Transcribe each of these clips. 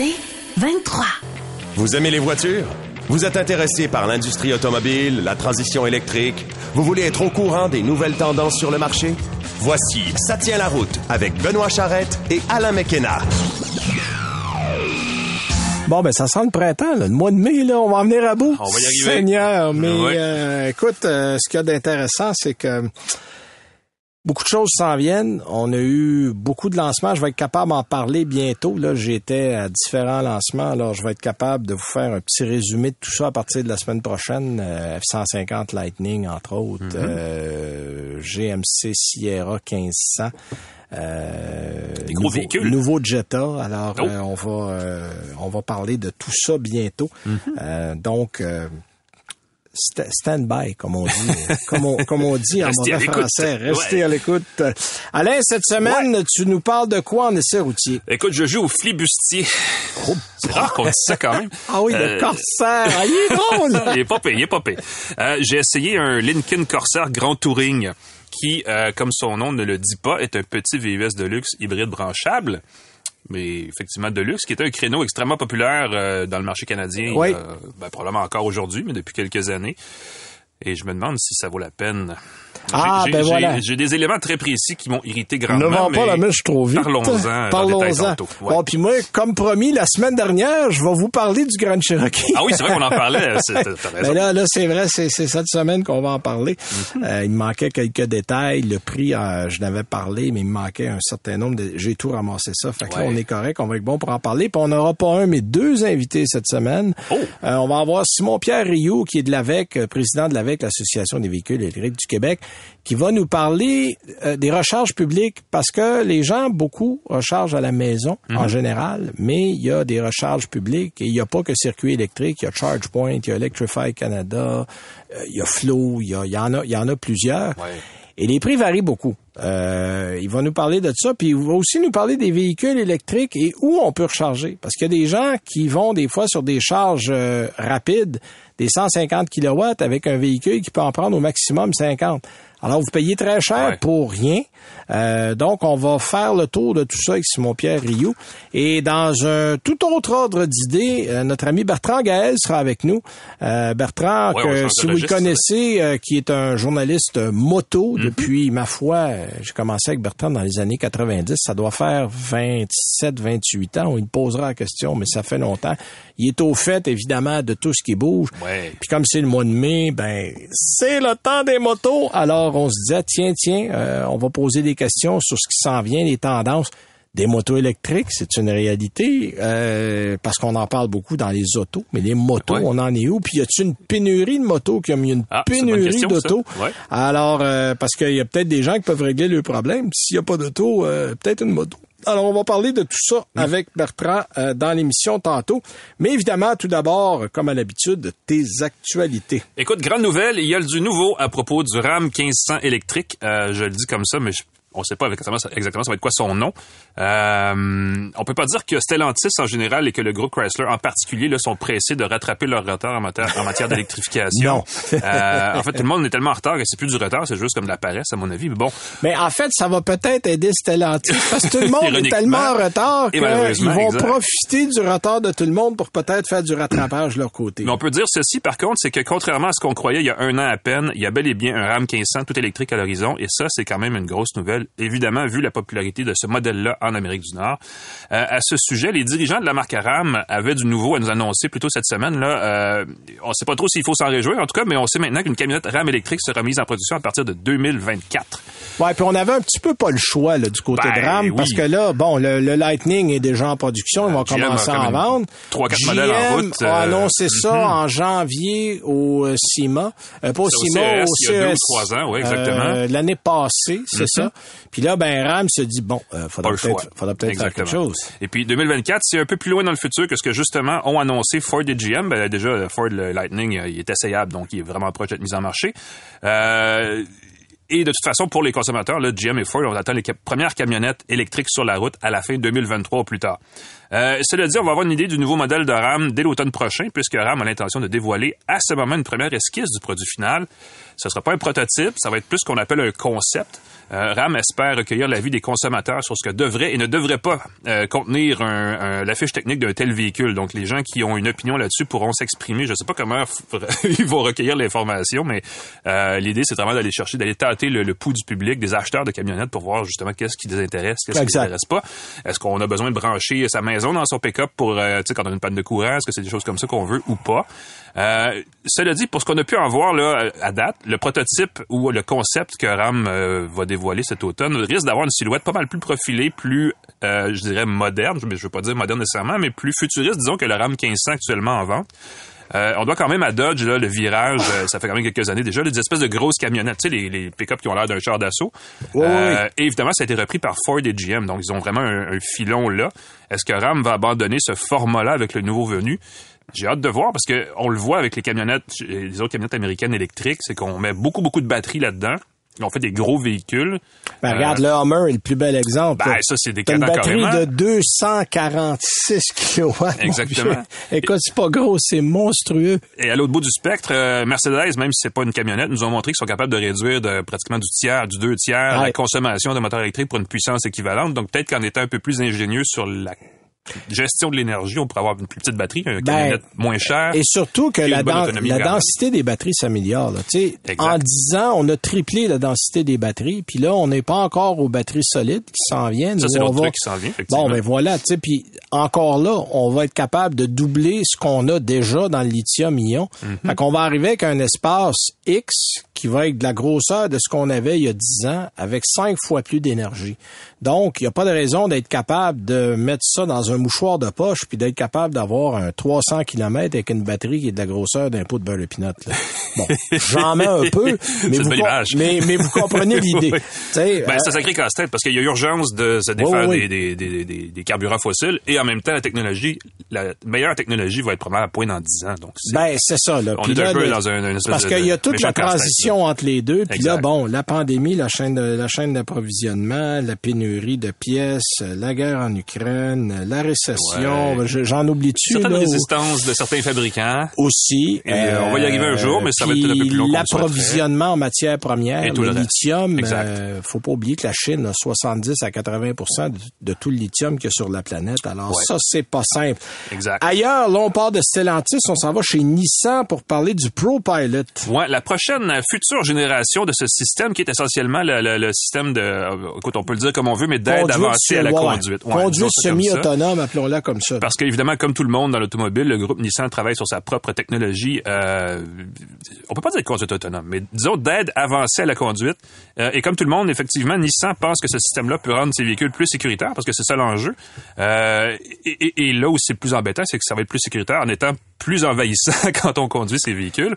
C'est 23. Vous aimez les voitures? Vous êtes intéressé par l'industrie automobile, la transition électrique? Vous voulez être au courant des nouvelles tendances sur le marché? Voici Ça tient la route avec Benoît Charrette et Alain McKenna. Bon, ben ça sent le printemps, là. le mois de mai, là, on va en venir à bout. On va y arriver. Seigneur, mais Ouais. euh, écoute, euh, ce qu'il y a d'intéressant, c'est que beaucoup de choses s'en viennent. On a eu beaucoup de lancements. Je vais être capable d'en parler bientôt. Là, j'étais à différents lancements, alors je vais être capable de vous faire un petit résumé de tout ça à partir de la semaine prochaine. Euh, F-150 Lightning, entre autres, Mm-hmm. euh, GMC Sierra 1500. Euh, Des gros nouveau- véhicules. Nouveau Jetta. Alors, Oh. euh, on va euh, on va parler de tout ça bientôt. Mm-hmm. Euh, donc, euh, sta- stand by, comme on dit, comme on, comme on dit en mauvais l'écoute. français. Restez Ouais. à l'écoute. Alain, cette semaine, tu nous parles de quoi en essai routier? Écoute, je joue au flibustier. C'est rare qu'on dise ça quand même. Ah oui, le Euh, corsaire. Ah, il est il pas payé, il est pas payé. Euh, J'ai essayé un Lincoln Corsair Grand Touring qui, euh, comme son nom ne le dit pas, est un petit VUS de luxe hybride branchable. Mais effectivement de luxe, qui est un créneau extrêmement populaire euh, dans le marché canadien, Oui. euh, ben, probablement encore aujourd'hui, mais depuis quelques années. Et je me demande si ça vaut la peine. Ah, J'ai- ben j'ai- voilà. J'ai des éléments très précis qui m'ont irrité Ne grandement. vends pas mais la mèche trop vite. Parlons-en. Parlons-en. Ouais. Bon, puis moi, comme promis, la semaine dernière, je vais vous parler du Grand Cherokee. Ah oui, c'est vrai qu'on en parlait. raison. Ben là, là, c'est vrai, c'est c'est cette semaine qu'on va en parler. Mhm. Euh, il me manquait quelques détails. Le prix, euh, je n'avais parlé, mais il me manquait un certain nombre de. J'ai tout ramassé ça. Fait que là, on est correct, on va être bon pour en parler. Puis on n'aura pas un, mais deux invités cette semaine. Oh. Euh, on va avoir Simon-Pierre Rioux, qui est de l'AVEC, euh, président de l'AVEC, l'Association des véhicules électriques du Québec, qui va nous parler euh, des recharges publiques parce que les gens, beaucoup, rechargent à la maison Mhm. en général, mais il y a des recharges publiques et il n'y a pas que circuit électrique, il y a ChargePoint, il y a Electrify Canada, euh, il y a Flow, il y, a- il y en a, il y en a plusieurs. Ouais. Et les prix varient beaucoup. Euh, il va nous parler de ça, puis il va aussi nous parler des véhicules électriques et où on peut recharger. Parce qu'il y a des gens qui vont des fois sur des charges euh, rapides, des 150 kilowatts avec un véhicule qui peut en prendre au maximum 50. Alors, vous payez très cher Ouais. pour rien. Euh, donc, on va faire le tour de tout ça avec Simon-Pierre Rioux. Et dans un tout autre ordre d'idées, euh, notre ami Bertrand Gaël sera avec nous. Euh, Bertrand, Ouais, que, si vous le connaissez, euh, qui est un journaliste moto Mhm. depuis, ma foi, euh, j'ai commencé avec Bertrand dans les années 90. Ça doit faire 27, 28 ans. On lui posera la question, mais ça fait longtemps. Il est au fait, évidemment, de tout ce qui bouge. Ouais. Puis comme c'est le mois de mai, ben c'est le temps des motos. Alors on se disait tiens tiens, euh, on va poser des questions sur ce qui s'en vient, les tendances des motos électriques, c'est une réalité euh, parce qu'on en parle beaucoup dans les autos, mais les motos, Ouais. on en est où? Puis y a-t-il une pénurie de motos? Qui a mis une Ah, pénurie d'autos? Ouais. Alors euh, parce qu'il y a peut-être des gens qui peuvent régler le problème. S'il n'y a pas d'auto, euh, peut-être une moto. Alors, on va parler de tout ça avec Bertrand euh, dans l'émission tantôt. Mais évidemment, tout d'abord, comme à l'habitude, de tes actualités. Écoute, grande nouvelle, il y a du nouveau à propos du RAM 1500 électrique. Euh, je le dis comme ça, mais je- on sait pas exactement, exactement ça va être quoi son nom. Euh, on peut pas dire que Stellantis en général et que le groupe Chrysler en particulier là, sont pressés de rattraper leur retard en matière, en matière d'électrification. Non. Euh, en fait, tout le monde est tellement en retard que c'est plus du retard, c'est juste comme de la paresse à mon avis. Mais bon, Mais en fait, ça va peut-être aider Stellantis parce que tout le monde est tellement en retard Et qu'ils vont exact. profiter du retard de tout le monde pour peut-être faire du rattrapage de leur côté. Mais on peut dire ceci, par contre, c'est que contrairement à ce qu'on croyait il y a un an à peine, il y a bel et bien un RAM 1500 tout électrique à l'horizon, et ça, c'est quand même une grosse nouvelle, évidemment, vu la popularité de ce modèle-là en Amérique du Nord. Euh, à ce sujet, les dirigeants de la marque RAM avaient du nouveau à nous annoncer plus tôt cette semaine. Là, euh, on sait pas trop s'il faut s'en réjouir, en tout cas, mais on sait maintenant qu'une camionnette RAM électrique sera mise en production à partir de 2024. Ouais, puis on avait un petit peu pas le choix là, du côté Ben, de RAM oui. parce que là, bon, le, le Lightning est déjà en production, ils vont GM commencer à en vendre. trois, quatre modèles en route, a euh, annoncé ça en janvier au euh, CIMA, euh, pas au C'est au CIMA, CES, au il y a deux ou trois ans, oui, exactement. Euh, L'année passée, c'est Mhm. ça. Puis là, ben Ram se dit bon, euh, faudra peut-être choix. faudra peut-être faire quelque chose. Et puis 2024, c'est un peu plus loin dans le futur que ce que justement ont annoncé Ford et GM. Ben, déjà, Ford le Lightning, euh, il est essayable, donc il est vraiment proche d'être mis en marché. Euh, et de toute façon, pour les consommateurs, là, GM et Ford, on attend les premières camionnettes électriques sur la route à la fin 2023 ou plus tard. Euh, cela dit, on va avoir une idée du nouveau modèle de RAM dès l'automne prochain, puisque RAM a l'intention de dévoiler à ce moment une première esquisse du produit final. Ce sera pas un prototype, ça va être plus ce qu'on appelle un concept. Euh, RAM espère recueillir l'avis des consommateurs sur ce que devrait et ne devrait pas euh, contenir un, un- la fiche technique d'un tel véhicule. Donc, les gens qui ont une opinion là-dessus pourront s'exprimer. Je ne sais pas comment ils vont recueillir l'information, mais euh, l'idée, c'est vraiment d'aller chercher, d'aller tâter le, le pouls du public, des acheteurs de camionnettes pour voir justement qu'est-ce qui les intéresse, qu'est-ce qui les intéresse pas. Est-ce qu'on a besoin de brancher sa maison dans son pick-up pour, tu sais, quand on a une panne de courant, est-ce que c'est des choses comme ça qu'on veut ou pas? Cela dit, pour ce qu'on a pu en voir là à date, le prototype ou le concept que RAM va dévoiler cet automne risque d'avoir une silhouette pas mal plus profilée, plus, euh, je dirais, moderne. Je ne veux pas dire moderne nécessairement, mais plus futuriste, disons, que le RAM 1500 actuellement en vente. Euh, on doit quand même à Dodge, là, le virage, euh, ça fait quand même quelques années déjà, des espèces de grosses camionnettes, tu sais, les, les pick-up qui ont l'air d'un char d'assaut. Oui, Euh, Et évidemment, ça a été repris par Ford et GM, donc ils ont vraiment un, un filon là. Est-ce que RAM va abandonner ce format-là avec le nouveau venu? J'ai hâte de voir parce que on le voit avec les camionnettes, les autres camionnettes américaines électriques, c'est qu'on met beaucoup, beaucoup de batteries là-dedans. On fait des gros véhicules. Ben, Euh, regarde, le Hummer est le plus bel exemple. Ben, ça, c'est des une batterie carrément. de 246 kilowatts. mon Exactement. Écoute, c'est pas gros, c'est monstrueux. Et à l'autre bout du spectre, euh, Mercedes, même si c'est pas une camionnette, nous ont montré qu'ils sont capables de réduire de pratiquement du tiers, du deux tiers la consommation de moteurs électriques pour une puissance équivalente. Donc peut-être qu'en étant un peu plus ingénieux sur la gestion de l'énergie, on pourrait avoir une plus petite batterie, une camionnette moins chère. Ben, Et surtout que Et la, densité des batteries s'améliore. En 10 ans, on a triplé la densité des batteries. Puis là, on n'est pas encore aux batteries solides qui s'en viennent. Ça, c'est l'autre va- truc qui s'en vient, effectivement. Bon, ben voilà, tu sais, puis encore là, on va être capable de doubler ce qu'on a déjà dans le lithium-ion. Mhm. Fait qu'on va arriver avec un espace X qui va être de la grosseur de ce qu'on avait il y a 10 ans, avec cinq fois plus d'énergie. Donc, il n'y a pas de raison d'être capable de mettre ça dans un mouchoir de poche puis d'être capable d'avoir un 300 km avec une batterie qui est de la grosseur d'un pot de beurre de pinot. Bon, j'en mets un peu, mais vous, mais, mais vous comprenez l'idée. Oui. Ben, euh, c'est un sacré casse-tête parce qu'il y a urgence de se défaire Oui, oui. Des, des, des, des, carburants fossiles et en même temps, la technologie, la meilleure technologie va être probablement à point dans 10 ans. Donc, c'est- Ben, c'est ça. Là. On Puis est un peu dans un- une espèce Parce qu'il y a toute la transition entre les deux. Puis là, bon, la pandémie, la chaîne de, la chaîne d'approvisionnement, la pénurie de pièces, la guerre en Ukraine, la récession, Ouais. j'en oublie-tu. certaines là, résistances de certains fabricants. aussi. Et, euh, on va y arriver un jour, mais ça va être un peu plus long L'approvisionnement en matières premières, Et tout le, le reste. lithium, Exact. euh, faut pas oublier que la Chine a 70 à 80 de, de tout le lithium qu'il y a sur la planète. Alors Ouais. ça, c'est pas simple. Exact. Ailleurs, là, on part de Stellantis, on s'en va chez Nissan pour parler du ProPilot. Ouais, la prochaine euh, future génération de ce système qui est essentiellement le, le- le système de, euh, écoute, on peut le dire comme on veut, mais d'aide avancée à la ouais, conduite. Ouais, conduite semi-autonome, appelons-la comme ça. Parce qu'évidemment, comme tout le monde dans l'automobile, le groupe Nissan travaille sur sa propre technologie. Euh, on peut pas dire conduite autonome, mais disons d'aide avancée à la conduite. Euh, et comme tout le monde, effectivement, Nissan pense que ce système-là peut rendre ses véhicules plus sécuritaires parce que c'est ça l'enjeu. Euh, et, et- et là où c'est plus embêtant, c'est que ça va être plus sécuritaire en étant plus envahissant quand on conduit ces véhicules.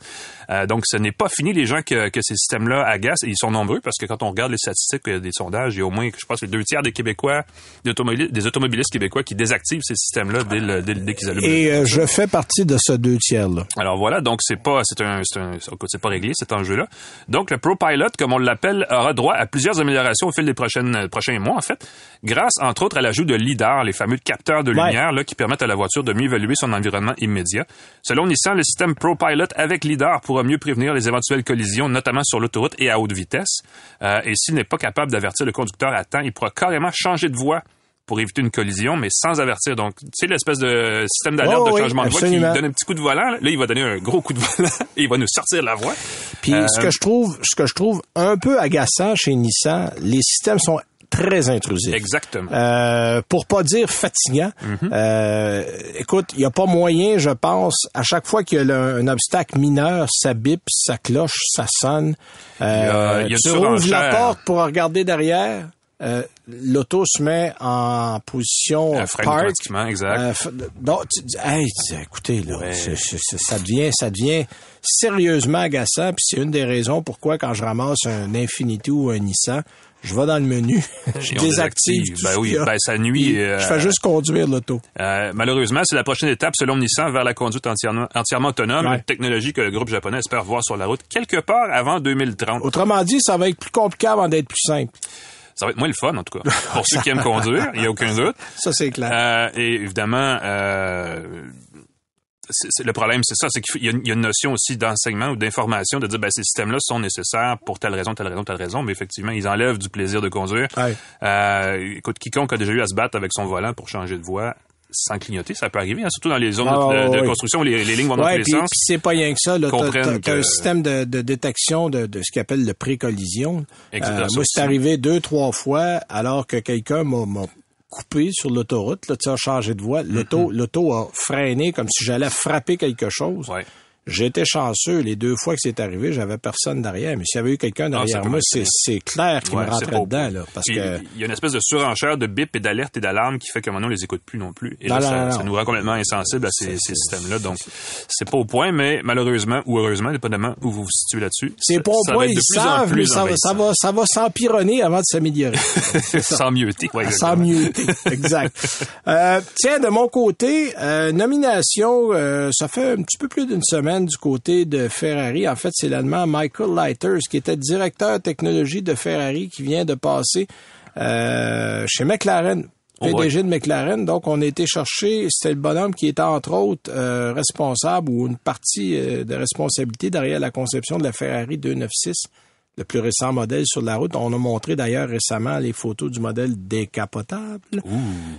Euh, donc, ce n'est pas fini les gens que, que ces systèmes-là agacent. Et ils sont nombreux parce que quand on regarde les statistiques euh, des sondages, il y a au moins, je pense, les deux tiers des Québécois, des, automobili- des automobilistes québécois qui désactivent ces systèmes-là dès, le- dès, dès qu'ils allument. Et euh, je fais partie de ce deux tiers-là. Alors voilà, donc c'est pas c'est un c'est pas réglé cet enjeu-là. Donc le ProPilot, comme on l'appelle, aura droit à plusieurs améliorations au fil des prochaines euh, prochains mois en fait, grâce entre autres à l'ajout de lidar, les fameux capteurs de Ouais. lumière là qui permettent à la voiture de mieux évaluer son environnement immédiat. Selon Nissan, le système ProPilot avec lidar pourra mieux prévenir les éventuelles collisions, notamment sur l'autoroute et à haute vitesse. Euh, et s'il n'est pas capable d'avertir le conducteur à temps, il pourra carrément changer de voie pour éviter une collision, mais sans avertir. Donc, tu sais, l'espèce de système d'alerte Oh de oui, changement de voie qui donne un petit coup de volant. Là, il va donner un gros coup de volant et il va nous sortir de la voie. Puis Euh, ce que je trouve, ce que je trouve un peu agaçant chez Nissan, les systèmes sont très intrusifs. Exactement. Euh, pour pas dire fatigant. Mhm. Euh, écoute, il y a pas moyen, je pense, à chaque fois qu'il y a un obstacle mineur, ça bip, ça cloche, ça sonne. Euh, Il y a- y a tu ouvres la porte pour regarder derrière. euh, l'auto se met en position frein park. exact. Euh, donc, tu dis, hey, écoutez, là, ça devient, ça devient sérieusement agaçant. Puis c'est une des raisons pourquoi quand je ramasse un Infiniti ou un Nissan, je vais dans le menu, je désactive. tout Ben oui, ben ça nuit, Puis euh, je fais juste conduire l'auto. Euh, malheureusement, c'est la prochaine étape, selon Nissan, vers la conduite entièrement, entièrement autonome, Ouais. une technologie que le groupe japonais espère voir sur la route quelque part avant 2030. Autrement dit, ça va être plus compliqué avant d'être plus simple. Ça va être moins le fun, en tout cas. Pour ceux qui aiment conduire, il n'y a aucun doute. Ça, c'est clair. Euh, et évidemment, euh, le problème, c'est ça, c'est qu'il y, a une- il y a une notion aussi d'enseignement ou d'information, de dire, ben, ces systèmes-là sont nécessaires pour telle raison, telle raison, telle raison, mais effectivement, ils enlèvent du plaisir de conduire. Ouais. Euh, écoute, quiconque a déjà eu à se battre avec son volant pour changer de voie sans clignoter, ça peut arriver, hein, surtout dans les zones Ah, de, construction où les, les lignes vont dans Ouais, tous les puis, sens. puis c'est pas rien que ça. Que- un système de, de détection de, de ce qu'on appelle le pré-collision. Exactement, ça moi, c'est arrivé deux, trois fois alors que quelqu'un m'a, m'a coupé sur l'autoroute. Là, tu sais, a changé de voie. L'auto, l'auto a freiné comme si j'allais frapper quelque chose. Ouais. J'étais chanceux. Les deux fois que c'est arrivé, j'avais personne derrière. Mais s'il y avait eu quelqu'un Ah, derrière moi, c'est, clair qu'il Ouais, me rentrait dedans. Là, parce Puis, que Il y a une espèce de surenchère de bip et d'alerte et d'alarme qui fait que maintenant on les écoute plus non plus. Et Non, là, non, ça, nous rend complètement insensibles à ces, ces systèmes-là. Donc, c'est pas au point, mais malheureusement ou heureusement, dépendamment où vous vous situez là-dessus. c'est pas au point, ils savent, plus mais ça, va- ça va, ça va s'empironner avant de s'améliorer. Sans mieuxter. Ouais, Sans mieuxter, exact. Euh, tiens, de mon côté, euh, nomination, euh, ça fait un petit peu plus d'une semaine du côté de Ferrari. En fait, c'est l'Allemand Michael Leiters, qui était directeur technologie de Ferrari, qui vient de passer euh, chez McLaren. Oh, PDG de McLaren. Donc, on a été chercher, c'était le bonhomme qui était entre autres euh, responsable ou une partie euh, de responsabilité derrière la conception de la Ferrari 296 le plus récent modèle sur la route. On a montré d'ailleurs récemment les photos du modèle décapotable.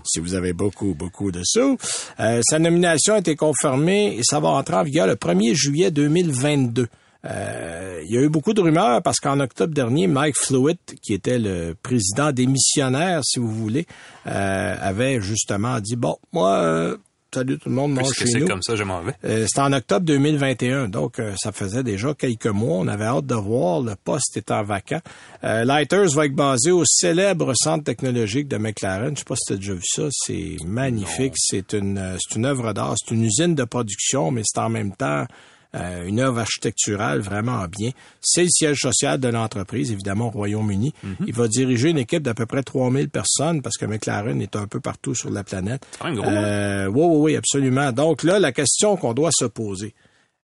Si vous avez beaucoup, beaucoup de sous. Euh, sa nomination a été confirmée et ça va entrer en vigueur le 1er juillet 2022. Euh, il y a eu beaucoup de rumeurs parce qu'en octobre dernier, Mike Flewitt, qui était le président des missionnaires, si vous voulez, euh, avait justement dit, bon, moi, euh, salut tout le monde, mange chez c'est nous. comme ça, je m'en vais. Euh, C'était en octobre 2021, donc euh, ça faisait déjà quelques mois. On avait hâte de voir, le poste étant vacant. Euh, Lighters va être basé au célèbre centre technologique de McLaren. Je sais pas si tu as déjà vu ça, c'est magnifique. C'est une, euh, c'est une œuvre d'art, c'est une usine de production, mais c'est en même temps euh, une œuvre architecturale vraiment bien. C'est le siège social de l'entreprise, évidemment, au Royaume-Uni. Il va diriger une équipe d'à peu près 3000 personnes parce que McLaren est un peu partout sur la planète. gros, hein? Euh, oui, oui, oui, absolument. Donc là, la question qu'on doit se poser,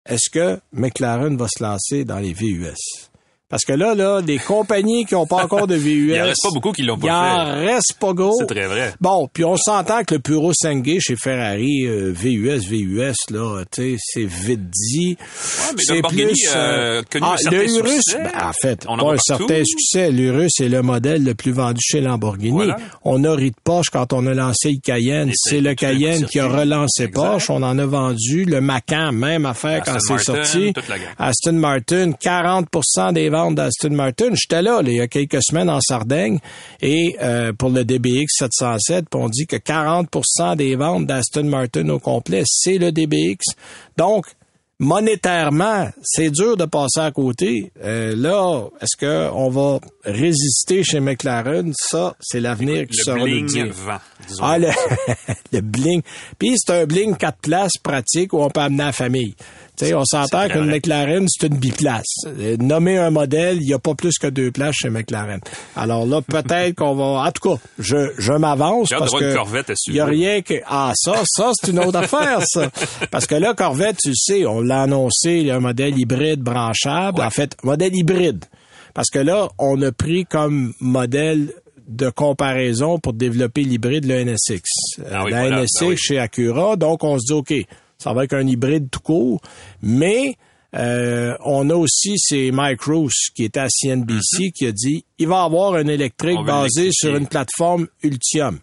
est-ce que McLaren va se lancer dans les VUS? Parce que là, là, des compagnies qui n'ont pas encore de VUS. Il en reste pas beaucoup qui l'ont pas Il en fait. reste pas gros. C'est très vrai. Bon, puis on s'entend que le Puro Sangue chez Ferrari, euh, VUS, VUS, là, tu sais, c'est vite dit. mais c'est Lamborghini, euh, connu un certain le Urus, ben, en fait, On en pas un certain succès. L'Urus est le modèle le plus vendu chez Lamborghini. Voilà. On a ri de Porsche quand on a lancé le Cayenne. C'est le Cayenne qui a relancé Exact. Porsche. On en a vendu. Le Macan, même affaire quand c'est sorti. Aston Martin, 40% des ventes d'Aston Martin. J'étais là, là, il y a quelques semaines en Sardaigne et euh, pour le DBX 707, puis on dit que 40% des ventes d'Aston Martin au complet, c'est le DBX. Donc, monétairement, c'est dur de passer à côté. Euh, là, est-ce que on va résister chez McLaren? Ça, c'est l'avenir qui Le sera le bling dire. vent. Ah, le, le bling. Puis c'est un bling quatre places pratique où on peut amener la famille. Tu sais, on s'entend qu'une. McLaren, c'est une biplace. Nommer un modèle, il n'y a pas plus que deux places chez McLaren. Alors là, peut-être qu'on va... En tout cas, je, je m'avance parce que il y a rien que... Ah, ça, ça, c'est une autre affaire, ça. Parce que là, Corvette, tu le sais, on l'a annoncé, il y a un modèle hybride branchable. En fait, modèle hybride. Parce que là, on a pris comme modèle de comparaison pour développer l'hybride le NSX. Ah oui, la voilà, NSX ben oui. chez Acura, donc on se dit, OK, ça va être un hybride tout court, mais euh, on a aussi c'est Mike Roos qui était à CNBC qui a dit il va avoir un électrique Mm-hmm. Basé sur une plateforme Ultium.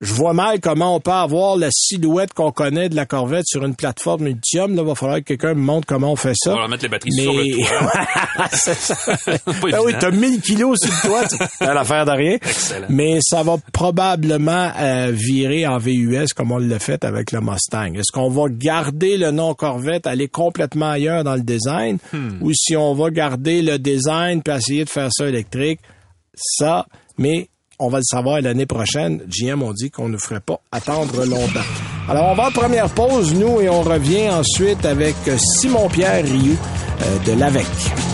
Je vois mal comment on peut avoir la silhouette qu'on connaît de la Corvette sur une plateforme Ultium. Là, va falloir que quelqu'un me montre comment on fait ça. On va mettre les batteries sur le toit. C'est ça. Ben oui, t'as 1000 kilos sur le toit, c'est l'affaire de rien. Excellent. Mais ça va probablement euh, virer en VUS comme on l'a fait avec le Mustang. Est-ce qu'on va garder le nom Corvette, aller complètement ailleurs dans le design, Hmm. ou si on va garder le design puis essayer de faire ça électrique? Ça, mais on va le savoir l'année prochaine. GM on dit qu'on ne ferait pas attendre longtemps. Alors, on va en première pause, nous, et on revient ensuite avec Simon-Pierre Rioux euh, de l'AVEC.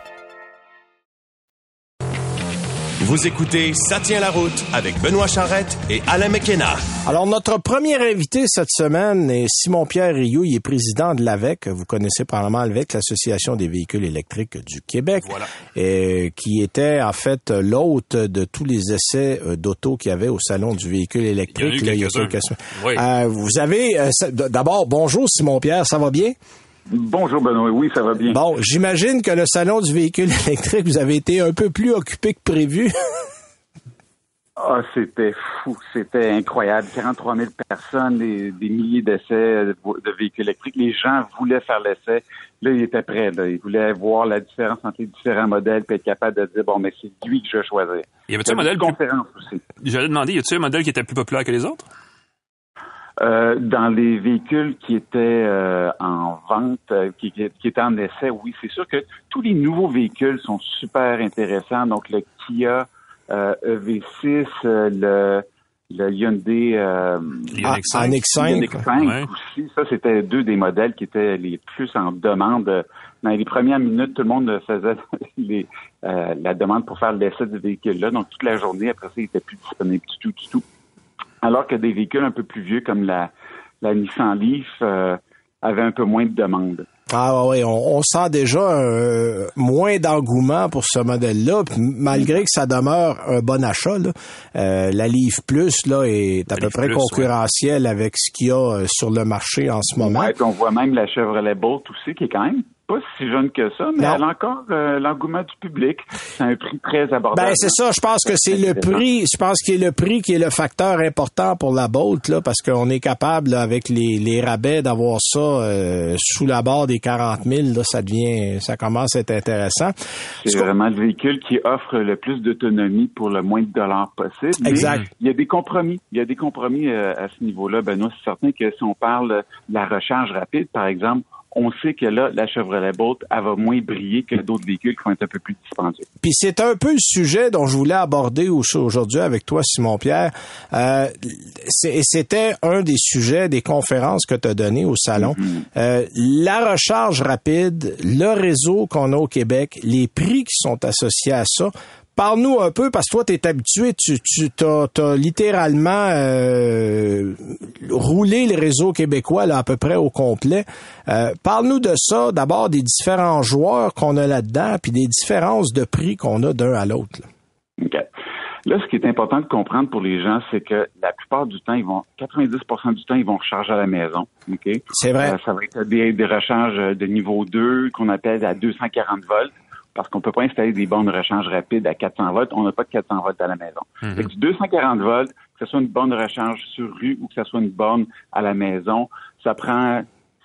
Vous écoutez Ça tient la route avec Benoît Charrette et Alain McKenna. Alors, notre premier invité cette semaine est Simon-Pierre Rioux. Il est président de l'AVEC. Vous connaissez probablement l'AVEC, l'Association des véhicules électriques du Québec. Voilà. Et, qui était, en fait, l'hôte de tous les essais euh, d'auto qu'il y avait au Salon du véhicule électrique. Il y en a eu là, quelques-uns. quelques semaines. Oui. Euh, vous avez... euh, D'abord, bonjour Simon-Pierre, ça va bien? Bonjour Benoît, oui, ça va bien. Bon, j'imagine que le Salon du véhicule électrique, vous avez été un peu plus occupé que prévu. Ah, c'était fou, c'était incroyable. 43 000 personnes, des, des milliers d'essais de, véhicules électriques. Les gens voulaient faire l'essai. Là, ils étaient prêts. Là. Ils voulaient voir la différence entre les différents modèles puis être capable de dire, bon, mais c'est lui que je vais choisir. Y avait-tu un Il modèle conférence aussi. J'allais demander, y a-t-il un modèle qui était plus populaire que les autres? Euh, dans les véhicules qui étaient euh, en vente, euh, qui, qui, qui étaient en essai, oui, c'est sûr que tous les nouveaux véhicules sont super intéressants. Donc, le Kia euh, EV6, euh, le, le Hyundai... Euh, L'Ioniq Ah, 5. Ioniq 5. Ioniq 5 Ouais. aussi. Ça, c'était deux des modèles qui étaient les plus en demande. Dans les premières minutes, tout le monde faisait les, euh, la demande pour faire l'essai du véhicule-là. Donc, toute la journée, après ça, il était plus disponible du tout, du tout. Alors que des véhicules un peu plus vieux, comme la, la Nissan Leaf, euh, avaient un peu moins de demande. Ah oui, on, on sent déjà euh, moins d'engouement pour ce modèle-là, malgré que ça demeure un bon achat. Là, euh, la Leaf Plus là, est à La peu Leaf près Plus, concurrentielle avec ce qu'il y a euh, sur le marché en ce moment. Ouais, puis on voit même la Chevrolet Bolt aussi, qui est quand même pas si jeune que ça, mais Non. elle a encore euh, l'engouement du public. C'est un prix très abordable. Ben c'est ça, je pense que c'est le prix, je pense que le prix qui est le facteur important pour la Bolt là parce qu'on est capable là, avec les, les rabais d'avoir ça euh, sous la barre des 40 000 là, ça devient ça commence à être intéressant. C'est Ce vraiment le véhicule qui offre le plus d'autonomie pour le moins de dollars possible. Mais Exact. Il y a des compromis. Il y a des compromis euh, à ce niveau-là. Benoît, c'est certain que si on parle de la recharge rapide, par exemple, on sait que là, la Chevrolet Bolt, elle va moins briller que d'autres véhicules qui vont être un peu plus dispendieux. Puis c'est un peu le sujet dont je voulais aborder au- aujourd'hui avec toi, Simon-Pierre. Euh, c'était un des sujets des conférences que tu as données au salon. Euh, la recharge rapide, le réseau qu'on a au Québec, les prix qui sont associés à ça. Parle-nous un peu, parce que toi, tu es habitué, tu, tu as, littéralement euh, roulé le réseau québécois là, à peu près au complet. Euh, Parle-nous de ça, d'abord des différents joueurs qu'on a là-dedans, puis des différences de prix qu'on a d'un à l'autre. OK. Là, ce qui est important de comprendre pour les gens, c'est que la plupart du temps, ils vont, 90% du temps, ils vont recharger à la maison. OK? C'est vrai. Euh, ça va être des, des recharges de niveau 2 qu'on appelle à 240 volts parce qu'on peut pas installer des bornes de rechange rapide à 400 volts. On n'a pas de 400 volts à la maison. Fait que du 240 volts, que ce soit une borne de recharge sur rue ou que ce soit une borne à la maison, ça prend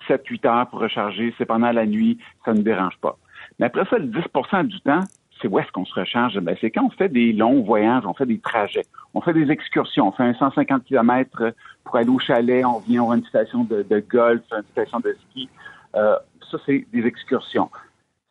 7-8 heures pour recharger. C'est pendant la nuit, ça ne dérange pas. Mais après ça, le 10% du temps, c'est où est-ce qu'on se recharge? Ben, c'est quand on fait des longs voyages, on fait des trajets, on fait des excursions, on fait un 150 km pour aller au chalet, on vient, on une station de, de golf, une station de ski. Euh, ça, c'est des excursions.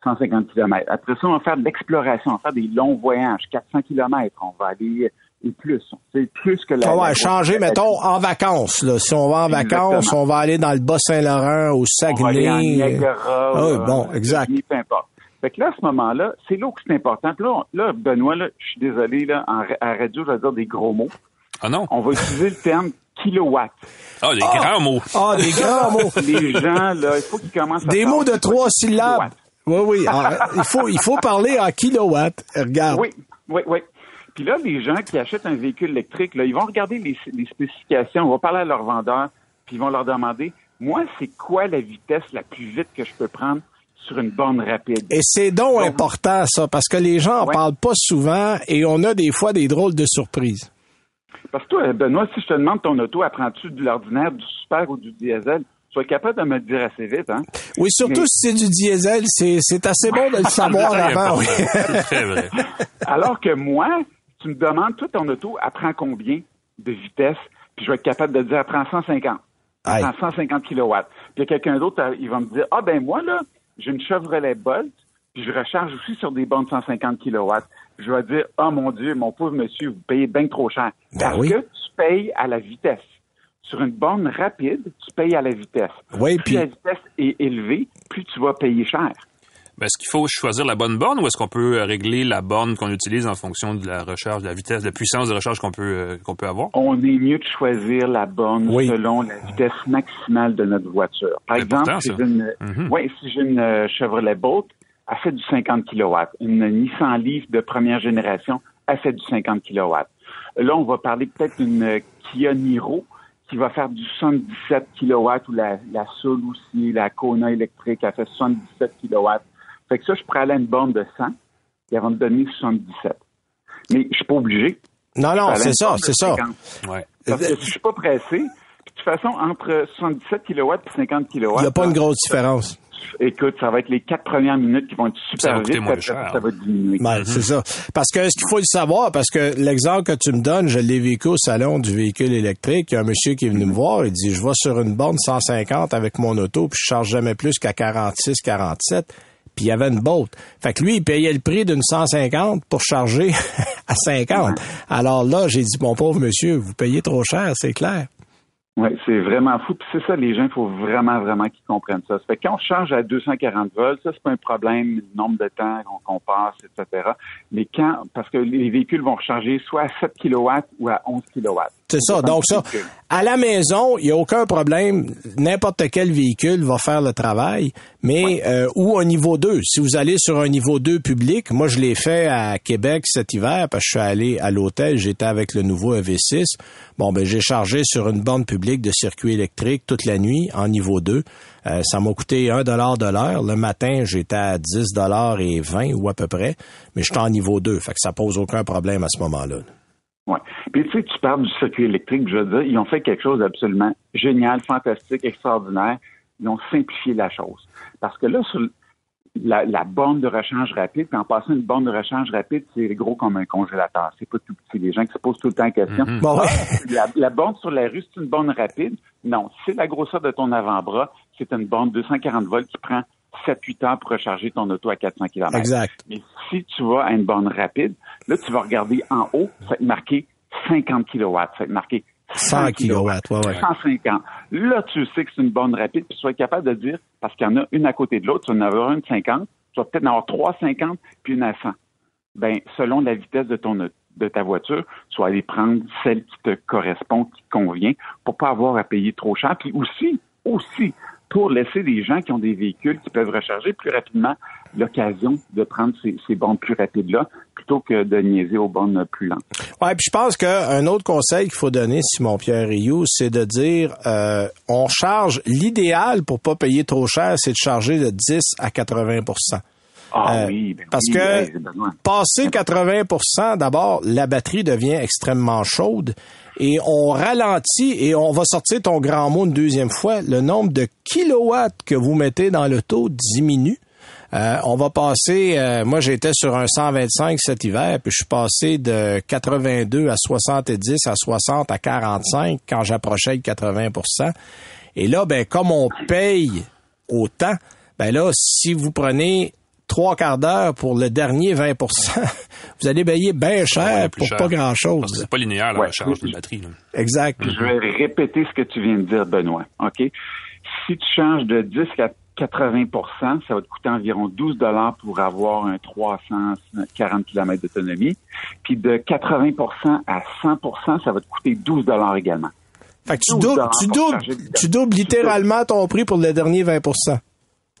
150 km. Après ça, on va faire de l'exploration, on va faire des longs voyages, 400 km. On va aller et plus. C'est plus que la. On va la- changer, la- mettons, en vacances. Là. Si on va en Exactement. vacances, on va aller dans le Bas-Saint-Laurent, au On va aller en Saguenay. Niagara, Ah oui, euh, bon, exact. Peu importe. Fait que là, à ce moment-là, c'est là où c'est important. Puis là, on- là, Benoît, là, je suis désolé, là, en, à radio, je vais dire des gros mots. Ah non? On va utiliser le terme kilowatt. Ah, des grands mots. Ah, des grands mots. Les gens, là, il faut qu'ils commencent à Des mots de trois syllabes. kilowatts. Oui, oui. Il, faut, il faut parler en kilowatts. Regarde. Oui, oui, oui. Puis là, les gens qui achètent un véhicule électrique, là, ils vont regarder les, les spécifications, on va parler à leur vendeur, puis ils vont leur demander, moi, c'est quoi la vitesse la plus vite que je peux prendre sur une borne rapide? Et c'est donc, important, ça, parce que les gens en parlent pas souvent et on a des fois des drôles de surprises. Parce que toi, Benoît, si je te demande ton auto, apprends-tu de l'ordinaire, du super ou du diesel? Être capable de me le dire assez vite, hein? Oui, surtout si c'est du diesel, c'est assez bon de le savoir avant. Oui. Très vrai. Alors que moi, tu me demandes, toi, ton auto apprend combien de vitesse? Puis je vais être capable de dire, apprend 150. Apprend 150 kilowatts. Puis quelqu'un d'autre, euh, il va me dire, ah ben moi, là, j'ai une Chevrolet Bolt, puis je recharge aussi sur des bornes 150 kilowatts. Je vais dire, oh mon Dieu, mon pauvre monsieur, vous payez bien trop cher. Ben Parce oui. que tu payes à la vitesse. Sur une borne rapide, tu payes à la vitesse. Oui, plus puis- la vitesse est élevée, plus tu vas payer cher. Ben, est-ce qu'il faut choisir la bonne borne ou est-ce qu'on peut euh, régler la borne qu'on utilise en fonction de la recharge, de la vitesse, de la puissance de recharge qu'on peut, euh, qu'on peut avoir? On est mieux de choisir la borne Oui. selon la vitesse maximale de notre voiture. Par exemple, important, si j'ai une, Mhm. ouais, si j'ai une euh, Chevrolet Bolt, elle fait du 50 kW. Une Nissan Leaf de première génération, elle fait du 50 kW. Là, on va parler peut-être d'une euh, Kia Niro qui va faire du 77 kW ou la, la Soul aussi, la Kona électrique, elle fait 77 kW. Fait que ça, je pourrais aller à une borne de 100 et elle va me donner 77. Mais je suis pas obligé. Non, non, c'est ça, c'est ça. 50. Ouais. Parce que si je suis pas pressé, puis de toute façon, entre 77 kW et 50 kW, Il n'y a pas une grosse différence. Écoute, ça va être les quatre premières minutes qui vont être Ça va super vite, ça va diminuer. Ben, C'est ça. Parce que ce qu'il faut le savoir, parce que l'exemple que tu me donnes, je l'ai vécu au salon du véhicule électrique. Il y a un monsieur qui est venu me voir, il dit, je vais sur une borne 150 avec mon auto, puis je charge jamais plus qu'à 46, 47. Puis il y avait une botte. Fait que lui, il payait le prix d'une 150 pour charger à 50. Alors là, j'ai dit, mon pauvre monsieur, vous payez trop cher, c'est clair. Oui, c'est vraiment fou. Puis c'est ça, les gens, il faut vraiment, vraiment qu'ils comprennent ça. Ça fait quand on change à 240 volts, ça, c'est pas un problème, le nombre de temps qu'on qu'on passe, etc. Mais quand, parce que les véhicules vont recharger soit à 7 kW ou à 11 kW. C'est ça. Donc ça, à la maison, il n'y a aucun problème. N'importe quel véhicule va faire le travail, mais euh, ou un niveau 2. Si vous allez sur un niveau 2 public, moi je l'ai fait à Québec cet hiver parce que je suis allé à l'hôtel, j'étais avec le nouveau EV6. Bon ben j'ai chargé sur une borne publique de circuit électrique toute la nuit en niveau 2. Euh, ça m'a coûté un dollar de l'heure. Le matin, j'étais à 10 dollars et 20 ou à peu près, mais j'étais en niveau 2, fait que ça pose aucun problème à ce moment-là. Ouais. Puis tu sais, tu parles du circuit électrique, je veux dire, ils ont fait quelque chose d'absolument génial, fantastique, extraordinaire. Ils ont simplifié la chose. Parce que là, sur la, la borne de rechange rapide, puis en passant une borne de rechange rapide, c'est gros comme un congélateur. C'est pas tout petit. Les gens qui se posent tout le temps la question. Bon, ouais. la, la borne sur la rue, c'est une borne rapide? Non. C'est la grosseur de ton avant-bras. C'est une borne 240 volts qui prend 7-8 heures pour recharger ton auto à 400 km. Exact. Mais si tu vas à une borne rapide, là, tu vas regarder en haut, ça va être marqué 50 kW. Ça va être marqué 100 kilowatts, ouais, ouais. 150. Là, tu sais que c'est une borne rapide, puis tu vas être capable de dire, parce qu'il y en a une à côté de l'autre, tu vas en avoir une 50, tu vas peut-être en avoir trois 50, puis une à 100. Ben, selon la vitesse de ton de ta voiture, tu vas aller prendre celle qui te correspond, qui te convient, pour pas avoir à payer trop cher. Puis aussi, aussi, pour laisser les gens qui ont des véhicules qui peuvent recharger plus rapidement l'occasion de prendre ces, ces bornes plus rapides-là, plutôt que de niaiser aux bornes plus lentes. Ouais, puis je pense qu'un autre conseil qu'il faut donner, Simon Pierre Rioux, c'est de dire euh, on charge l'idéal pour pas payer trop cher, c'est de charger de 10 à 80% Ah Euh, oui, ben parce oui, que. Passer 80% d'abord, la batterie devient extrêmement chaude et on ralentit et on va sortir ton grand mot une deuxième fois. Le nombre de kilowatts que vous mettez dans l'auto diminue. Euh, on va passer, euh, moi j'étais sur un 125 cet hiver, puis je suis passé de 82 à 70 à 60 à 45 quand j'approchais le 80% Et là, ben comme on paye autant, ben là, si vous prenez trois quarts d'heure pour le dernier 20% vous allez payer bien cher Ouais, plus pour cher. pas grand-chose. Parce que c'est pas linéaire la Ouais. recharge de batterie. là. Exact. Je vais répéter ce que tu viens de dire, Benoît. OK? Si tu changes de 10 à 80% ça va te coûter environ 12 dollars pour avoir un 340 km d'autonomie. Puis de 80% à 100% ça va te coûter 12 dollars également. Fait que tu 12 doubles, tu doubles, tu doubles littéralement ton prix pour le dernier 20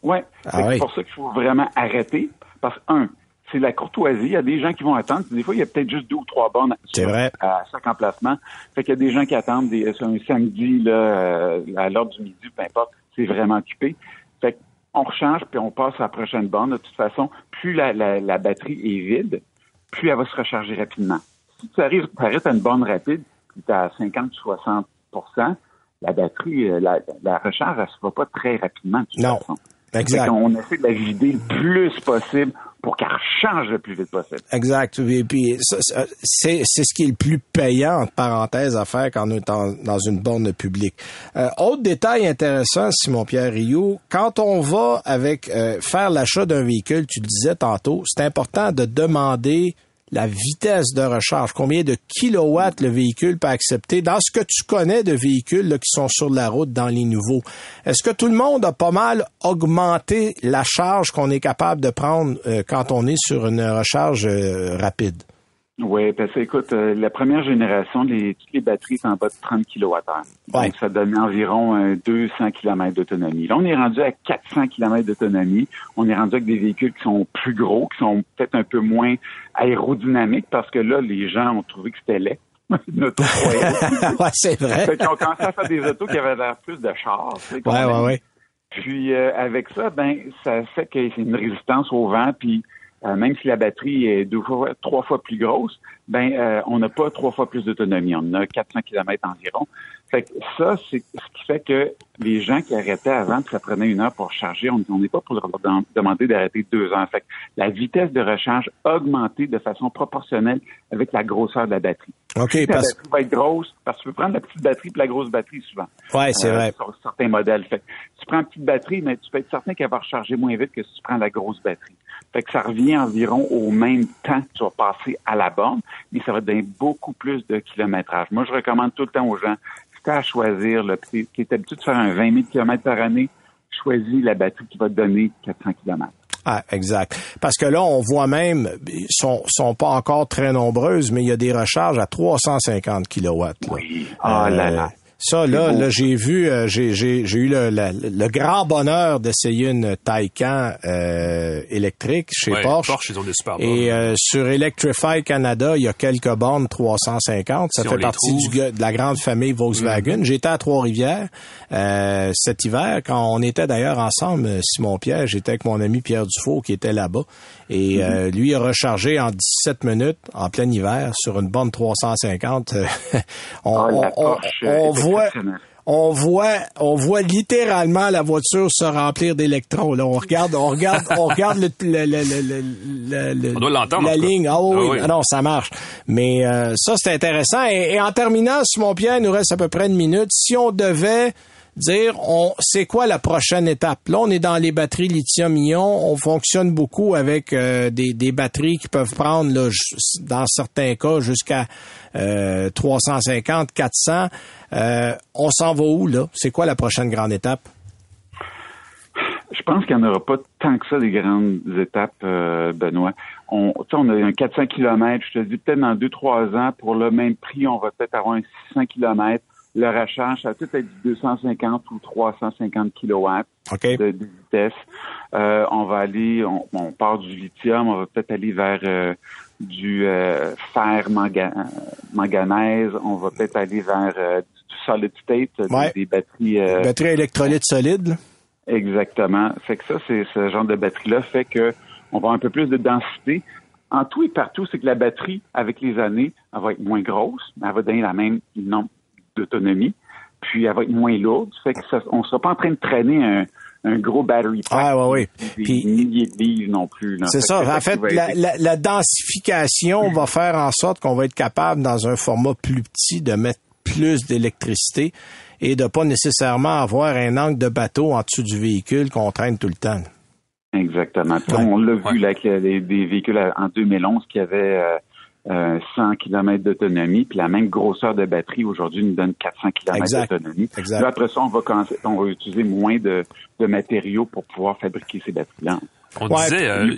Ouais. Ah oui. C'est pour ça qu'il faut vraiment arrêter. Parce que, un, c'est la courtoisie. Il y a des gens qui vont attendre. Des fois, il y a peut-être juste deux ou trois bornes sur- vrai. à chaque emplacement. Fait qu'il y a des gens qui attendent des, sur un samedi là, euh, à l'heure du midi, peu importe. C'est vraiment occupé. Fait on rechange, puis on passe à la prochaine borne. De toute façon, plus la, la, batterie est vide, plus elle va se recharger rapidement. Si tu arrives, tu arrêtes à une borne rapide, puis tu à 50-60% la batterie, euh, la, la recharge, elle se va pas très rapidement. De toute non. Façon. Exact. On essaie de la vider le plus possible pour qu'elle change le plus vite possible. Exact. Et puis, c'est ce qui est le plus payant, entre parenthèses, à faire quand on est dans une borne publique. Euh, autre détail intéressant, Simon-Pierre Rioux, quand on va avec euh, faire l'achat d'un véhicule, tu le disais tantôt, c'est important de demander la vitesse de recharge, combien de kilowatts le véhicule peut accepter? Dans ce que tu connais de véhicules qui sont sur la route dans les nouveaux, est-ce que tout le monde a pas mal augmenté la charge qu'on est capable de prendre euh, quand on est sur une recharge euh, rapide? Oui, parce que écoute, euh, la première génération, les, toutes les batteries sont en bas de 30 kWh. Donc, ça donne environ 200 km d'autonomie. Là, on est rendu à 400 km d'autonomie. On est rendu avec des véhicules qui sont plus gros, qui sont peut-être un peu moins aérodynamiques, parce que là, les gens ont trouvé que c'était laid. Notre ouais, c'est vrai. Fait qu'on commencé à faire des autos qui avaient l'air plus de chars. Ouais, ouais, ouais. Puis euh, avec ça, ben, ça fait y a une résistance au vent, puis euh, même si la batterie est deux fois, trois fois plus grosse, ben euh, on n'a pas trois fois plus d'autonomie. On a 400 km environ. Fait que ça, c'est ce qui fait que les gens qui arrêtaient avant, que ça prenait une heure pour charger, on n'est pas pour leur demander d'arrêter deux heures. Fait que la vitesse de recharge a augmenté de façon proportionnelle avec la grosseur de la batterie. OK, la batterie va être grosse, parce que tu peux prendre la petite batterie et la grosse batterie souvent. Ouais, c'est euh, vrai. Sur certains modèles. Fait que tu prends une petite batterie, mais tu peux être certain qu'elle va recharger moins vite que si tu prends la grosse batterie. Fait que ça revient environ au même temps que tu vas passer à la borne, mais ça va donner beaucoup plus de kilométrage. Moi, je recommande tout le temps aux gens, si tu as à choisir, le, qui est habitué de faire un 20 000 km par année, choisis la batterie qui va te donner 400 km. Ah, exact. Parce que là, on voit même, sont, sont pas encore très nombreuses, mais il y a des recharges à 350 kilowatts. Oui. Ah là là. Ça, là, là j'ai vu, euh, j'ai, j'ai, j'ai eu le, le, grand bonheur d'essayer une Taycan euh, électrique chez Porsche. Porsche, ils ont des super Et euh, sur Electrify Canada, il y a quelques bornes 350. Ça fait partie du, de la grande famille Volkswagen. Mm-hmm. J'étais à Trois-Rivières euh, cet hiver, quand on était d'ailleurs ensemble, Simon Pierre, j'étais avec mon ami Pierre Dufault qui était là-bas. Et mm-hmm. lui a rechargé en 17 minutes en plein hiver sur une borne 350. on, ah, on, on on voit, on voit littéralement la voiture se remplir d'électrons. Là, on regarde, on regarde, on regarde le, le, le, on doit l'entendre. La ligne. Ah oui, ah non, ça marche. Mais euh, ça, c'est intéressant. Et, en terminant, mon Pierre, il nous reste à peu près une minute. Si on devait dire on c'est quoi la prochaine étape? Là, on est dans les batteries lithium-ion. On fonctionne beaucoup avec euh, des, des, batteries qui peuvent prendre, dans certains cas, jusqu'à euh, 350, 400. Euh, on s'en va où, là? C'est quoi la prochaine grande étape? Je pense qu'il n'y en aura pas tant que ça des grandes étapes, euh, Benoît. On, on a un 400 km, je te dis peut-être dans 2-3 ans, pour le même prix, on va peut-être avoir un 600 km le recharge, ça va peut-être être 250 ou 350 kilowatts de, vitesse. Euh, on va aller, on, part du lithium, on va peut-être aller vers euh, du euh, fer manganèse, on va peut-être aller vers du solid state, des, batteries. batteries électrolytes solides. Exactement. Fait que ça, c'est ce genre de batterie-là fait que on va avoir un peu plus de densité. En tout et partout, c'est que la batterie, avec les années, elle va être moins grosse, mais elle va donner la même nombre d'autonomie, puis elle va être moins lourde. Fait que on ne sera pas en train de traîner un, un gros battery pack. Ah, ouais, oui. Puis, milliers de livres non plus. C'est ça. En fait, la, la, densification va faire en sorte qu'on va être capable, dans un format plus petit, de mettre plus d'électricité et de pas nécessairement avoir un angle de bateau en dessous du véhicule qu'on traîne tout le temps. Exactement. On l'a vu là, avec des véhicules en 2011 qui avaient euh, 100 euh, km d'autonomie, puis la même grosseur de batterie aujourd'hui nous donne 400 km d'autonomie. après ça, on va, on va utiliser moins de, matériaux pour pouvoir fabriquer ces batteries-là. On disait, euh,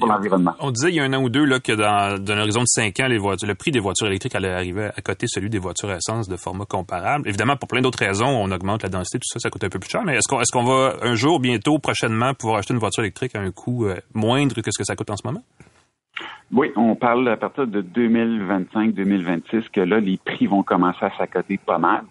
on disait il y a un an ou deux là que dans, un horizon de 5 ans, les voitures, le prix des voitures électriques allait arriver à côté celui des voitures à essence de format comparable. Évidemment, pour plein d'autres raisons, on augmente la densité, tout ça, ça coûte un peu plus cher. Mais est-ce qu'on est-ce qu'on va un jour, bientôt, prochainement, pouvoir acheter une voiture électrique à un coût euh, moindre que ce que ça coûte en ce moment? Oui, on parle à partir de 2025-2026 que là, les prix vont commencer à s'accoter pas mal.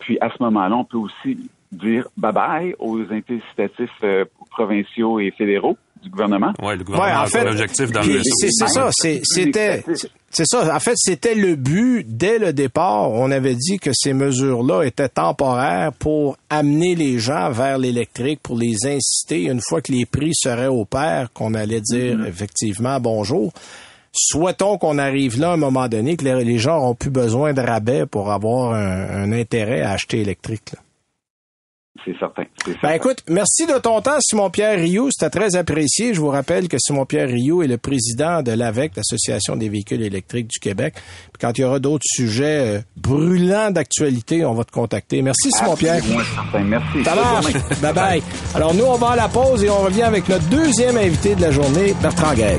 Puis à ce moment-là, on peut aussi dire bye-bye aux incitatifs euh, provinciaux et fédéraux du gouvernement. Oui, le gouvernement en fait, l'objectif dans le C'est c'est ça, c'est- c'était c'est ça. En fait, c'était le but dès le départ. On avait dit que ces mesures-là étaient temporaires pour amener les gens vers l'électrique, pour les inciter. Une fois que les prix seraient au pair, qu'on allait dire effectivement bonjour. Souhaitons qu'on arrive là à un moment donné, que les, les gens n'auront plus besoin de rabais pour avoir un, un intérêt à acheter électrique. là. C'est certain. Ben écoute, merci de ton temps, Simon-Pierre Rioux. C'était très apprécié. Je vous rappelle que Simon-Pierre Rioux est le président de l'AVEC, l'Association des véhicules électriques du Québec. Puis quand il y aura d'autres sujets euh, brûlants d'actualité, on va te contacter. Merci, Simon-Pierre. Merci. Ça marche. Bye bye. Alors nous, on va à la pause et on revient avec notre deuxième invité de la journée, Bertrand Gaël.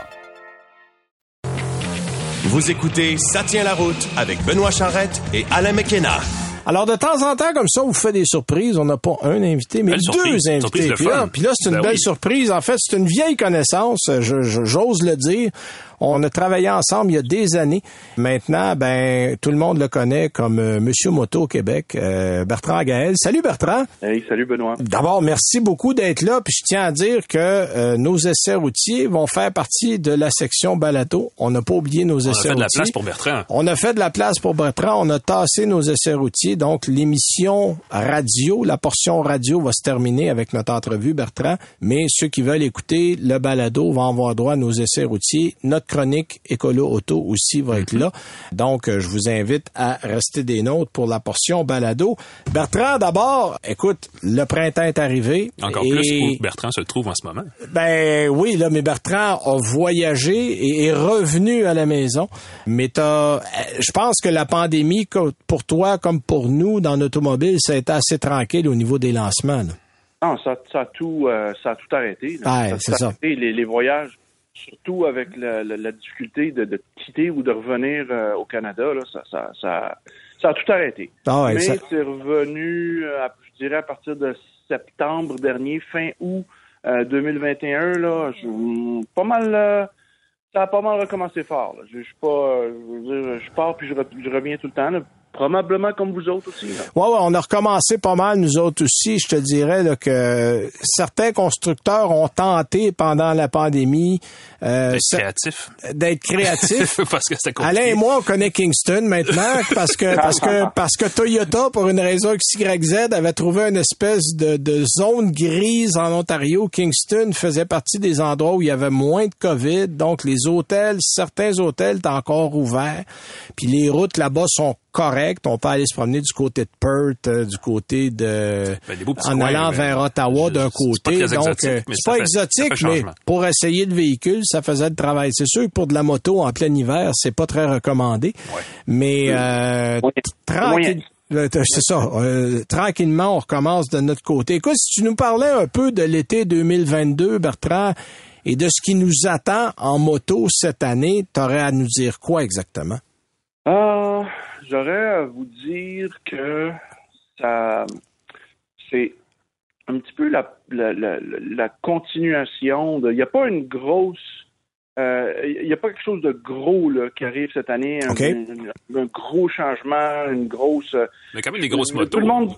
Vous écoutez Ça tient la route avec Benoît Charrette et Alain McKenna. Alors, de temps en temps, comme ça, on vous fait des surprises. On n'a pas un invité, mais Belle deux surprise. invités. Puis là, fun. puis là, c'est une Ben belle oui. surprise. En fait, c'est une vieille connaissance, je- je- j'ose le dire. On a travaillé ensemble il y a des années. Maintenant, ben, tout le monde le connaît comme euh, Monsieur Moto au Québec, euh, Bertrand Gaël. Salut Bertrand. Hey, salut Benoît. D'abord, merci beaucoup d'être là. Puis je tiens à dire que euh, nos essais routiers vont faire partie de la section balado. On n'a pas oublié nos On a essais fait de la routiers. place pour Bertrand. On a fait de la place pour Bertrand. On a tassé nos essais routiers. Donc, l'émission radio, la portion radio va se terminer avec notre entrevue, Bertrand. Mais ceux qui veulent écouter le balado vont avoir droit à nos essais routiers. Notre chronique Écolo Auto aussi va être là. Donc, euh, je vous invite à rester des nôtres pour la portion balado. Bertrand, d'abord, écoute, le printemps est arrivé. Encore et- plus où Bertrand se trouve en ce moment. ben oui, là, mais Bertrand a voyagé et est revenu à la maison. Mais t'as, euh, je pense que la pandémie, pour toi comme pour nous dans l'automobile, ça a été assez tranquille au niveau des lancements. là. Non, ça, ça, a tout, euh, ça a tout arrêté. Ouais, a tout ça. arrêté. Les, les voyages, surtout avec la, la- la difficulté de, de quitter ou de revenir euh, au Canada, là, ça, ça, ça, ça a tout arrêté. Ah ouais, Mais c'est revenu, euh, à- je dirais, à partir de septembre dernier, fin août euh, 2021, là, je, pas mal... euh, ça a pas mal recommencé fort. Là. Je, pas, euh, je je pars puis je, re- je reviens tout le temps. là. Probablement comme vous autres aussi. là. Ouais, ouais, on a recommencé pas mal, nous autres aussi. Je te dirais là, que certains constructeurs ont tenté pendant la pandémie euh, D'être ça- créatif. d'être créatifs. Parce que c'était compliqué. Alain et moi, on connaît Kingston maintenant parce que parce que parce que Toyota, pour une raison XYZ, avait trouvé une espèce de, de zone grise en Ontario. Kingston faisait partie des endroits où il y avait moins de COVID, donc les hôtels, certains hôtels étaient encore ouverts, puis les routes là-bas sont correctes. On peut aller se promener du côté de Perth, euh, du côté de Ben, des beaux petits en coins, allant vers Ottawa d'un pas côté. très donc euh, c'est pas fait- exotique, fait mais pour essayer le véhicule, ça faisait le travail. C'est sûr que pour de la moto en plein hiver, c'est pas très recommandé. Mais euh, tranquille- euh, C'est ça. Euh, tranquillement, on recommence de notre côté. Écoute, si tu nous parlais un peu de l'été 2022, Bertrand, et de ce qui nous attend en moto cette année, t'aurais à nous dire quoi exactement? Ah, j'aurais à vous dire que ça, c'est un petit peu la, la, la, la continuation de. Il n'y a pas une grosse. euh, Il n'y a pas quelque chose de gros là, qui arrive cette année. Un, OK. un- un gros changement, une grosse. Mais quand même des grosses Tout motos. le monde.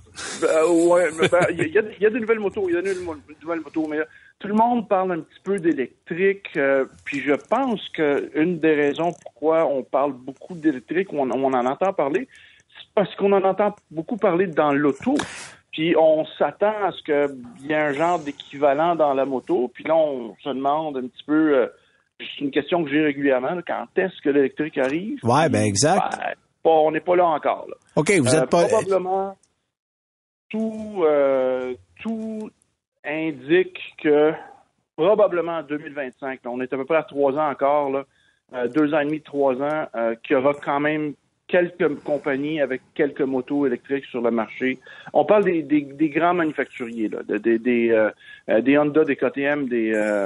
euh, ouais, ben, il y, a, il y a des nouvelles motos, il y a des nouvelles nouvelles motos, mais tout le monde parle un petit peu d'électrique. euh, puis je pense que une des raisons pourquoi on parle beaucoup d'électrique, on, on en entend parler, c'est parce qu'on en entend beaucoup parler dans l'auto. Puis on s'attend à ce qu'il y ait un genre d'équivalent dans la moto. Puis là, on se demande un petit peu. euh, c'est une question que j'ai régulièrement. là, quand est-ce que l'électrique arrive? Ouais, ben exact. Ben, pas- on n'est pas là encore. Là. OK, vous Euh, êtes pas... Probablement, tout, euh, tout indique que probablement en 2025, là, on est à peu près à trois ans encore, euh, deux ans et demi, trois ans, euh, qu'il y aura quand même quelques compagnies avec quelques motos électriques sur le marché. On parle des, des, des grands manufacturiers, là, des, des, euh, des Honda, des KTM, des euh,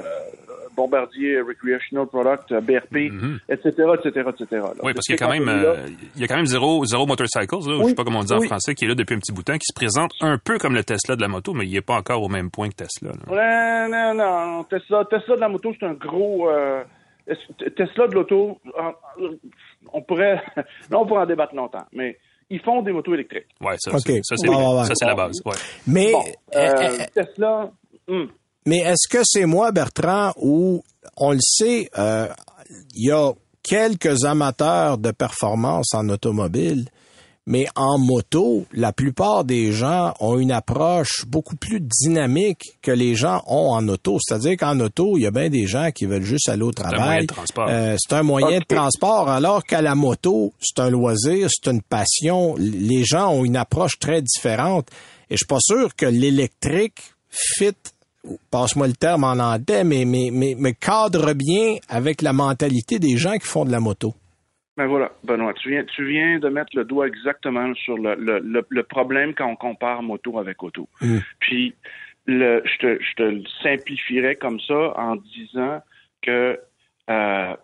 Bombardier Recreational Product, BRP, etc., etc., etc. Oui, parce qu'il y a quand même, euh, il y a quand même Zero, Zero Motorcycles, là, Oui, je sais pas comment on dit en français, qui est là depuis un petit bout de temps, qui se présente un peu comme le Tesla de la moto, mais il est pas encore au même point que Tesla. là. Ouais, non, non, Tesla, Tesla de la moto, c'est un gros. euh, Tesla de l'auto, on pourrait, là, on pourrait en débattre longtemps, mais ils font des motos électriques. Ouais, ça, OK. c'est- ça, c'est Ouais, ouais, ouais. ça, c'est la base. Ouais. Mais, Bon, euh, euh, euh, Tesla, hum, mais est-ce que c'est moi, Bertrand, ou on le sait, euh, il y a quelques amateurs de performance en automobile, mais en moto, la plupart des gens ont une approche beaucoup plus dynamique que les gens ont en auto. C'est-à-dire qu'en auto, il y a bien des gens qui veulent juste aller au un moyen travail. de transport. Euh, c'est un moyen de transport, alors qu'à la moto, c'est un loisir, c'est une passion. Les gens ont une approche très différente. Et je suis pas sûr que l'électrique fit, passe-moi le terme en anglais, mais, mais, mais, mais cadre bien avec la mentalité des gens qui font de la moto. Ben voilà, Benoît, tu viens, tu viens de mettre le doigt exactement sur le, le, le, le problème quand on compare moto avec auto. Mm. Puis, le, je, te, je te le simplifierais comme ça en disant que euh,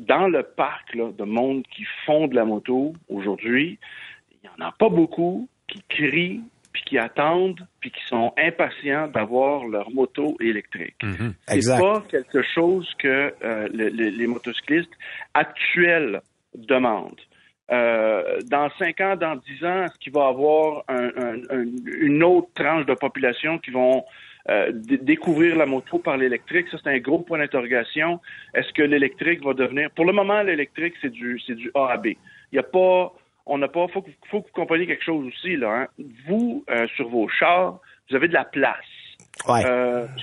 dans le parc là, de monde qui font de la moto aujourd'hui, il n'y en a pas beaucoup qui crient, puis qui attendent, puis qui sont impatients d'avoir leur moto électrique. Mhm. C'est pas quelque chose que euh, le- le- les motocyclistes actuels demandent. Euh, dans 5 ans, dans 10 ans, est-ce qu'il va y avoir un- un- un- une autre tranche de population qui vont euh, découvrir la moto par l'électrique? Ça, c'est un gros point d'interrogation. Est-ce que l'électrique va devenir... Pour le moment, l'électrique, c'est du, c'est du A à B. Il n'y a pas... On n'a pas... faut, que- faut que vous compreniez quelque chose aussi, là. hein. Vous, euh, sur vos chars, vous avez de la place. Ouais.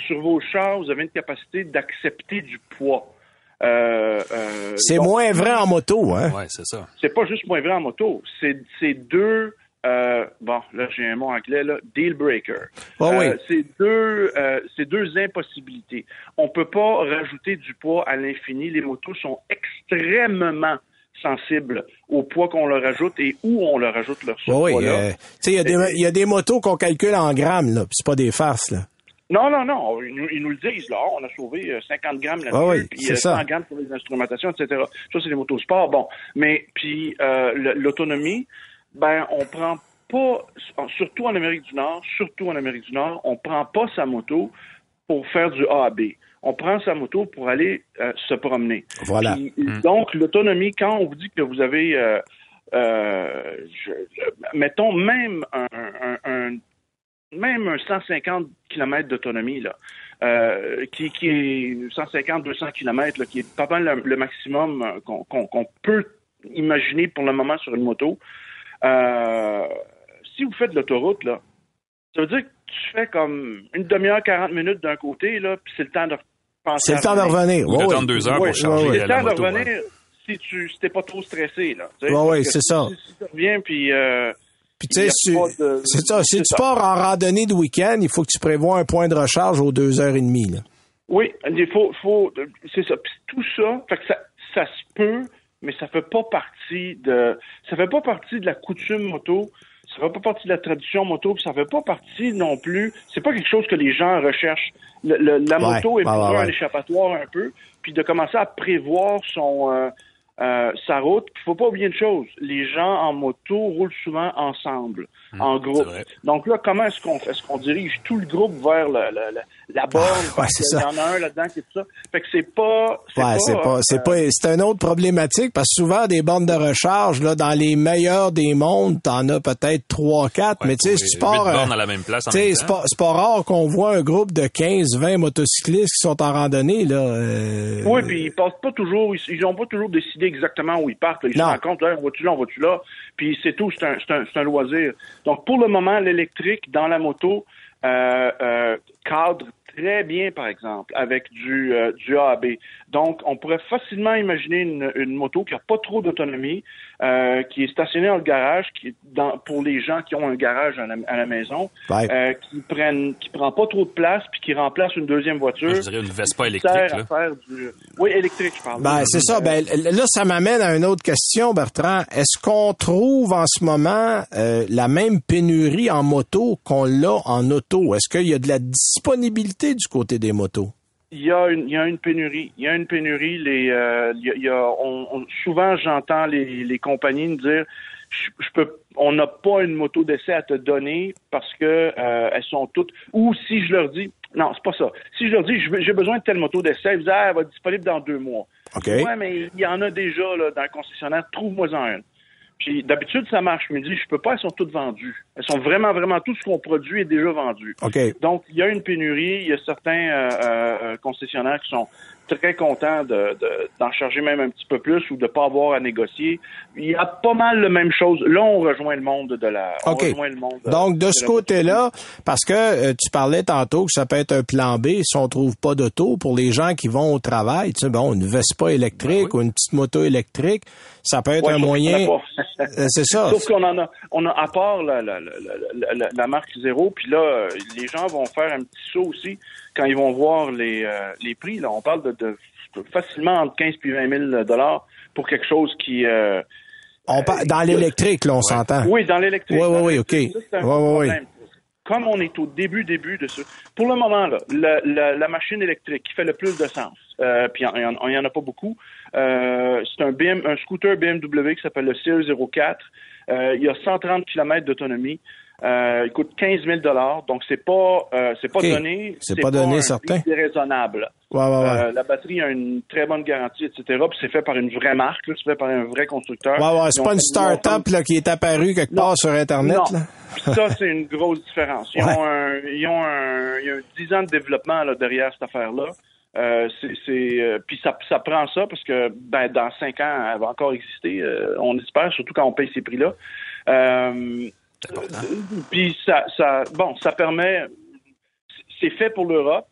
Sur vos chars, vous avez une capacité d'accepter du poids. Euh, euh, c'est donc, moins vrai en moto, hein? Ouais, c'est ça. C'est pas juste moins vrai en moto. C'est c'est deux. euh, bon, là j'ai un mot anglais là. Deal breaker. Ah oui. C'est deux. euh, c'est deux impossibilités. On peut pas rajouter du poids à l'infini. Les motos sont extrêmement sensibles au poids qu'on leur ajoute et où on leur ajoute leur Oui, surpoids. oui. euh, tu sais, il y a des- il y, a des motos qu'on calcule en grammes, là, puis c'est pas des farces, là. Non, non, non. Ils nous, ils nous le disent, là. On a sauvé euh, 50 grammes là-dessus, Ah oui, puis c'est euh, ça. 100 grammes pour les instrumentations, etc. Ça, c'est les motos sport. Bon. Mais, puis, euh, l'autonomie, ben, on prend pas, surtout en Amérique du Nord, surtout en Amérique du Nord, on prend pas sa moto pour faire du A à B. On prend sa moto pour aller euh, se promener. Voilà. Puis, Donc, l'autonomie, quand on vous dit que vous avez, euh, euh, je- mettons, même un, un- un- même un 150 km d'autonomie, là, euh, qui, qui est 150-200 km, là, qui est pas mal le, le maximum euh, qu'on qu'on- qu'on peut imaginer pour le moment sur une moto. Euh, si vous faites de l'autoroute, là, ça veut dire que tu fais comme une demi-heure, 40 minutes d'un côté, là, puis c'est le temps de penser C'est le temps de revenir. Ou Ouais, deux heures Ouais, pour charger ouais, C'est le temps moto. de hein. revenir si tu si t'es pas trop stressé, là. Ouais, que c'est ça. Si, si tu reviens, puis... Euh, Puis tu sais, si- de- ça. Si tu ça. pars en randonnée de week-end, il faut que tu prévois un point de recharge aux deux heures et demie. Là. Oui, il faut, faut c'est ça. Puis tout ça, fait que ça, ça se peut, mais ça fait pas partie de, ça fait pas partie de la coutume moto. Ça fait pas partie de la tradition moto, puis ça fait pas partie non plus. C'est pas quelque chose que les gens recherchent. Le- le- la Ouais, moto est pour ouais, un échappatoire un peu, puis de commencer à prévoir son euh, euh, sa route. Il faut pas oublier une chose. Les gens en moto roulent souvent ensemble, en groupe. Donc là, comment est-ce qu'on est-ce qu'on dirige tout le groupe vers le- le- le- la borne? Ah, ouais, parce c'est qu'il ça. y en a un là-dedans qui est tout ça. Fait que c'est pas. Ouais, c'est pas, c'est euh, pas, c'est une autre problématique parce que souvent des bornes de recharge là, dans les meilleurs des mondes, t'en as peut-être trois, quatre, Ouais, mais tu sais, si tu pars, bornes euh, à la même place c'est pas, c'est pas rare qu'on voit un groupe de 15, 20 motocyclistes qui sont en randonnée là. euh, Oui, puis ils passent pas toujours, ils, ils ont pas toujours décidé exactement où ils partent. là. Ils Non. se rencontrent, Hey, on va-tu là, on va-tu là, puis c'est tout, c'est un, un, un loisir. Donc pour le moment, l'électrique dans la moto euh, euh, cadre très bien, par exemple, avec du, euh, du A à B. Donc, on pourrait facilement imaginer une, une moto qui a pas trop d'autonomie, euh, qui est stationnée dans le garage, qui est dans, pour les gens qui ont un garage à la, à la maison, Ouais. euh, qui prennent, qui prend pas trop de place, puis qui remplace une deuxième voiture. Je dirais une Vespa électrique, sert à là. faire du- Oui, électrique, je parle. Ben, c'est ça. Ben, là, ça m'amène à une autre question, Bertrand. Est-ce qu'on trouve en ce moment euh, la même pénurie en moto qu'on l'a en auto? Est-ce qu'il y a de la disponibilité du côté des motos? Il y a une, il y a une pénurie. Il y a une pénurie. Les, euh, il y a, il y a- on- on- souvent, j'entends les, les compagnies me dire, je, je peux, on n'a pas une moto d'essai à te donner parce que euh, elles sont toutes. Ou si je leur dis, non, c'est pas ça. Si je leur dis, j'ai besoin de telle moto d'essai, ils disent, ah, elle va être disponible dans deux mois. OK. Ouais, mais il y en a déjà là, dans le concessionnaire. Trouve-moi-en une. Puis d'habitude, ça marche. Je me dis, je peux pas, elles sont toutes vendues. Elles sont vraiment, vraiment, tout ce qu'on produit est déjà vendu. Donc, il y a une pénurie. Il y a certains euh, euh, concessionnaires qui sont très contents de- de- d'en charger même un petit peu plus ou de pas avoir à négocier. Il y a pas mal de même chose. Là, on rejoint le monde de la. On rejoint le monde. Donc, de ce la- côté-là, parce que euh, tu parlais tantôt que ça peut être un plan B si on trouve pas d'auto pour les gens qui vont au travail. Tu sais, bon, une Vespa électrique ou une petite moto électrique, ça peut être Ouais, un moyen. Euh, c'est ça. Sauf qu'on en a, on a à part la, la, la, la, la- la marque zéro, puis là, euh, les gens vont faire un petit saut aussi quand ils vont voir les, euh, les prix. Là, on parle de, de facilement entre 15 puis 20 000 dollars pour quelque chose qui. euh, On par- dans l'électrique, là, on s'entend. oui, dans l'électrique. Oui, oui, oui, OK. ça, un Ouais, ouais, ouais. problème. Comme on est au début, début de ce... Pour le moment, là, la, la, la machine électrique qui fait le plus de sens, euh, puis il n'y en, y en a pas beaucoup, euh, c'est un, BM, un scooter BMW qui s'appelle le CE04. Euh, il a 130 km d'autonomie. Euh, il coûte 15 000 donc c'est pas euh, c'est pas donné C'est pas donné, un certain. prix. Ouais, ouais, ouais. Euh, la batterie a une très bonne garantie, etc. Puis c'est fait par une vraie marque, là, c'est fait par un vrai constructeur. Ouais, ouais, c'est pas une start-up là, qui est apparue quelque Non. part sur Internet. Non. Là. Ça, c'est une grosse différence. Ils ont un, ils ont un, il y a un 10 ans de développement là, derrière cette affaire-là. Euh, c'est, c'est, euh, puis ça, ça prend ça parce que ben, dans cinq ans, elle va encore exister. euh, on espère, surtout quand on paye ces prix-là. Euh, puis ça, ça, bon, ça permet. C'est fait pour l'Europe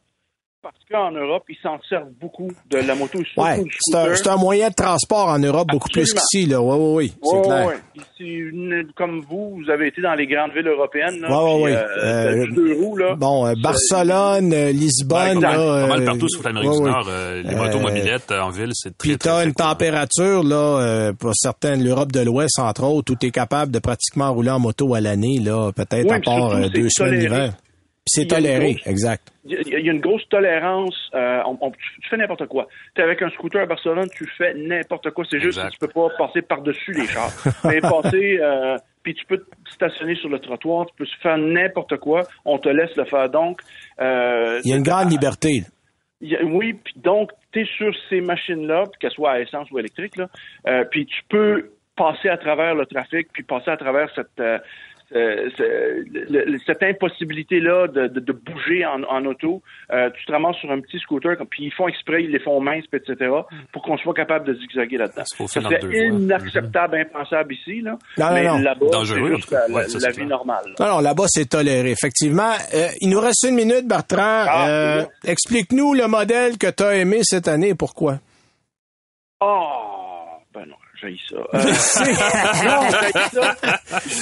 parce qu'en Europe, ils s'en servent beaucoup de la moto. Ouais, c'est un, un moyen de transport en Europe beaucoup plus qu'ici. Là. Ouais, ouais, oui, c'est Ouais, clair. ouais. Une- comme vous, vous avez été dans les grandes villes européennes. Là, Ouais, ouais, puis, ouais. euh, Euh, deux roues, là. Bon, euh, Barcelone, euh, Lisbonne, Ouais, là, Pas mal partout sur l'Amérique du. Nord, euh, les motos mobilettes euh, en ville, c'est très, Puis t'as très une température, là, euh, pour certaines, l'Europe de l'Ouest, entre autres, où t'es capable de pratiquement rouler en moto à l'année, là, peut-être Oui, à part euh, deux semaines d'hiver. C'est toléré, grosse- exact. Il y, a- une grosse tolérance. euh, on- on- tu, fais n'importe quoi. Tu es avec un scooter à Barcelone, tu fais n'importe quoi. C'est juste que tu peux pas passer par-dessus les chars. Mais passer, euh, puis tu peux te stationner sur le trottoir, tu peux faire n'importe quoi. On te laisse le faire. Donc, euh, Il y a une grande liberté. Il y a- oui, puis donc, tu es sur ces machines-là, qu'elles soient à essence ou euh, puis tu peux passer à travers le trafic, puis passer à travers cette, euh, ce- le- le- cette impossibilité-là de, de, de bouger en, en auto. Euh, tu te ramasses sur un petit scooter, puis ils font exprès, ils les font minces, etc., pour qu'on soit capable de zigzaguer là-dedans. voies. inacceptable, impensable ici, là, Non, non, mais non. là-bas, c'est juste la, ouais, ça, la c'est vie normale. là. Non, non, là-bas, c'est toléré, effectivement. Euh, il nous reste une minute, Bertrand. Ah, Euh, oui. Explique-nous le modèle que tu as aimé cette année et pourquoi. Oh, j'ai ça. Euh, non, ça.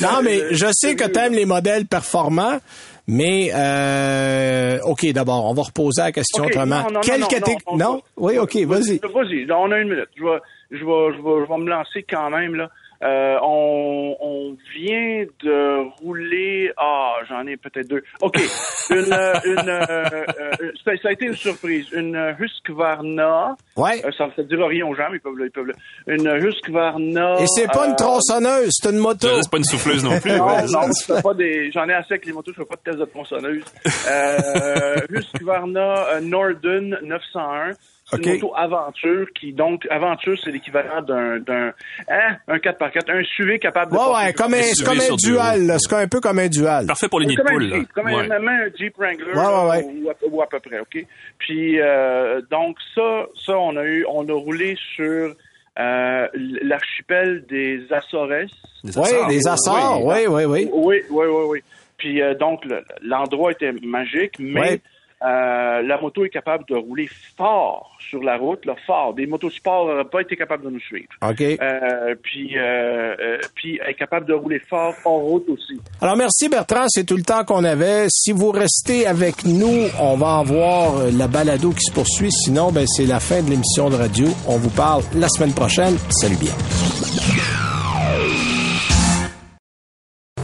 Non, mais je sais que tu aimes les modèles performants, mais euh, OK, d'abord, on va reposer la question autrement. non, non, Quelle non, catég- non, Oui, OK, vas-y. Vas-y, on a une minute. Je vais, je vais, je vais, je vais me lancer quand même là. Euh, on, on vient de rouler. Ah, j'en ai peut-être deux. Ok, une, euh, une, euh, euh, ça, ça a été une surprise. Une Husqvarna. Ouais. Euh, ça ne dira rien aux gens, mais ils peuvent, le- ils peuvent. le- Une Husqvarna. Et c'est pas euh, une tronçonneuse, c'est une moto. C'est pas une souffleuse non plus. non, ouais. non, je fais pas des. J'en ai assez avec les motos, je fais pas de test de tronçonneuse. Euh, Husqvarna euh, Norden 901. C'est OK. une moto aventure qui, donc, aventure, c'est l'équivalent d'un, d'un, hein, un 4x4, un SUV capable de Ouais, ouais, comme un, c'est comme un dual, là. c'est un peu comme un dual. Parfait pour les nids C'est de comme un poules. là. Jeep, comme un, Ouais. même un Jeep Wrangler, Ouais, ouais, ouais. Ou, à, ou à peu près, OK? Puis, euh, donc, ça, ça, on a eu, on a roulé sur euh, l'archipel des Açores. Des Oui, des Açores, oui, oui, oui. Oui, oui, oui, oui. Puis euh, donc le- l'endroit était magique, mais Ouais. Euh, la moto est capable de rouler fort sur la route, là, fort. Des motosports n'auraient pas été capables de nous suivre. OK. Euh, puis, euh, euh, puis elle est capable de rouler fort en route aussi. Alors merci Bertrand, c'est tout le temps qu'on avait. Si vous restez avec nous, on va avoir la balado qui se poursuit. Sinon, ben c'est la fin de l'émission de radio. On vous parle la semaine prochaine. Salut bien.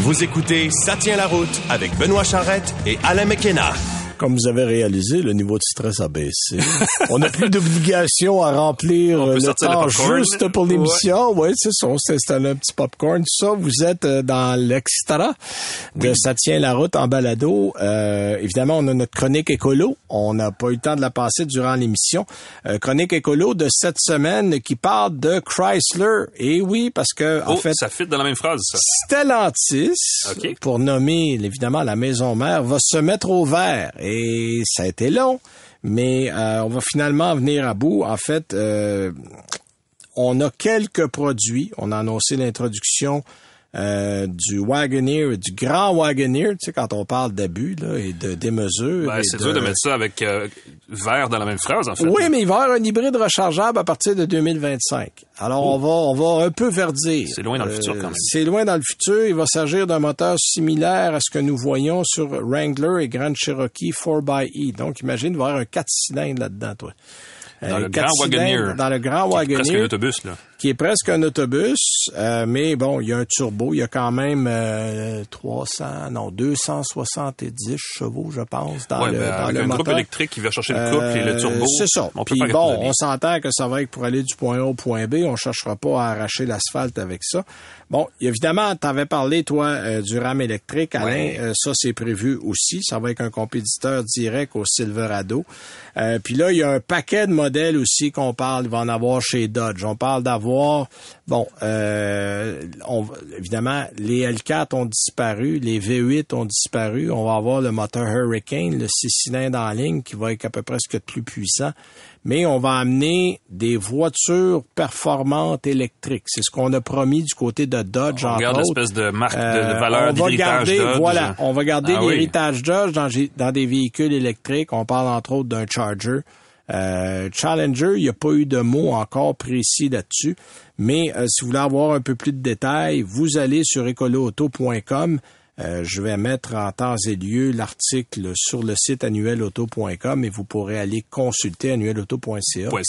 Vous écoutez Ça tient la route avec Benoît Charrette et Alain McKenna. Comme vous avez réalisé, le niveau de stress a baissé. On n'a plus d'obligation à remplir le temps juste pour l'émission. Oui, c'est ça. On s'est installé un petit popcorn. Tout ça, vous êtes euh, dans l'extra de Ça tient la route en balado. Euh, évidemment, on a notre chronique écolo. On n'a pas eu le temps de la passer durant l'émission. Euh, chronique écolo de cette semaine qui parle de Chrysler. Et oui, parce que, en Oh, fait, ça fit dans la même phrase, ça. Stellantis, OK. pour nommer évidemment la maison mère, va se mettre au vert. Et ça a été long, mais euh, on va finalement venir à bout. En fait, euh, on a quelques produits. On a annoncé l'introduction euh, du Wagoneer, du grand Wagoneer, tu sais, quand on parle d'abus là, et de démesure. Ben, c'est de- dur de mettre ça avec euh, vert dans la même phrase, en fait. oui, mais il va y avoir un hybride rechargeable à partir de 2025. Alors, on va, on va un peu verdir. Oh. C'est loin dans le futur, quand même. C'est loin dans le futur. Il va s'agir d'un moteur similaire à ce que nous voyons sur Wrangler et Grand Cherokee 4xE. Donc, imagine voir un 4 cylindres là-dedans, toi. Dans Un le grand Wagoneer. Dans le grand presque un autobus, là. Qui est presque un autobus, euh, mais bon, il y a un turbo, il y a quand même euh, 300, non, 270 chevaux, je pense, dans Ouais, le, ben, dans avec le un groupe électrique qui va chercher le couple et le Euh, turbo. C'est ça. On Puis bon, on s'entend que ça va être pour aller du point A au point B. On cherchera pas à arracher l'asphalte avec ça. Bon, évidemment, tu avais parlé, toi, euh, du RAM électrique. Alain, Ouais. Euh, ça, c'est prévu aussi. Ça va être un compétiteur direct au Silverado. Euh, puis là, il y a un paquet de modèles aussi qu'on parle. Il va en avoir chez Dodge. On parle d'avoir, bon, euh, on, évidemment, les L4 ont disparu, les V8 ont disparu. On va avoir le moteur Hurricane, le 6 cylindres en ligne, qui va être à peu près ce de plus puissant. Mais on va amener des voitures performantes électriques. C'est ce qu'on a promis du côté de Dodge, On autres. l'espèce de marque de, Euh, valeur on va d'héritage Dodge. voilà, on va garder Ah oui. l'héritage Dodge dans, dans des véhicules électriques. On parle entre autres d'un Charger. Euh, Challenger, il n'y a pas eu de mots encore précis là-dessus, mais euh, si vous voulez avoir un peu plus de détails, vous allez sur écoloauto.com. Euh, je vais mettre en temps et lieu l'article sur le site annuelauto.com et vous pourrez aller consulter annuelauto.ca. Oui.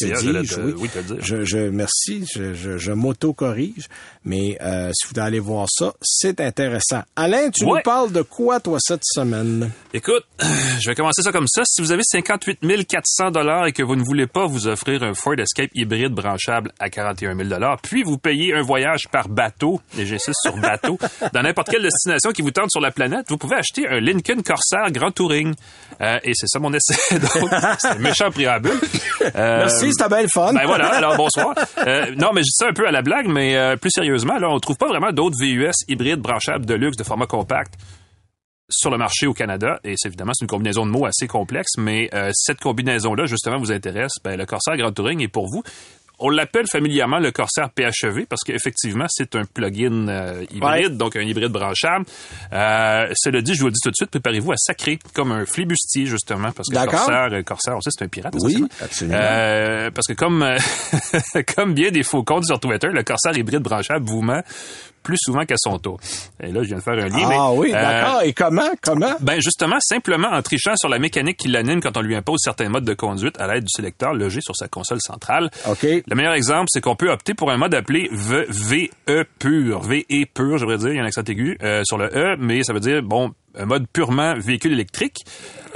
oui. Je, je merci, je, je, je m'auto-corrige, mais euh, si vous voulez aller voir ça, c'est intéressant. Alain, tu Ouais. nous parles de quoi, toi, cette semaine? Écoute, je vais commencer ça comme ça. Si vous avez 58 400 dollars et que vous ne voulez pas vous offrir un Ford Escape hybride branchable à 41 000 dollars, puis vous payez un voyage par bateau, et j'insiste sur bateau, dans n'importe quelle destination qui vous tente sur la planète, vous pouvez acheter un Lincoln Corsair Grand Touring. Euh, et c'est ça mon essai. Donc, c'est un méchant préambule. Euh, Merci, c'était bien le fun. Ben voilà, alors bonsoir. Euh, non, mais je dis ça un peu à la blague, mais euh, plus sérieusement, là, on trouve pas vraiment d'autres VUS hybrides branchables de luxe de format compact sur le marché au Canada. Et c'est évidemment, c'est une combinaison de mots assez complexe, mais euh, cette combinaison-là, justement, vous intéresse, ben, le Corsair Grand Touring est pour vous. On l'appelle familièrement le Corsair PHEV parce qu'effectivement, c'est un plug-in euh, hybride, donc un hybride branchable. Euh, cela dit, je vous le dis tout de suite, préparez-vous à sacrer comme un flibustier, justement, parce que. Corsair, euh, Corsair, on sait, c'est un pirate. Oui, absolument. Euh, parce que comme, euh, comme bien des faux comptes sur Twitter, le Corsair hybride branchable vous ment plus souvent qu'à son tour. Et là, je viens de faire un lien. Ah mais, oui, euh, d'accord. Et comment? Comment? ben justement, simplement en trichant sur la mécanique qui l'anime quand on lui impose certains modes de conduite à l'aide du sélecteur logé sur sa console centrale. OK. Le meilleur exemple, c'est qu'on peut opter pour un mode appelé VE pur, VE pur, je devrais dire, il y a un accent aigu euh, sur le E, mais ça veut dire bon un mode purement véhicule électrique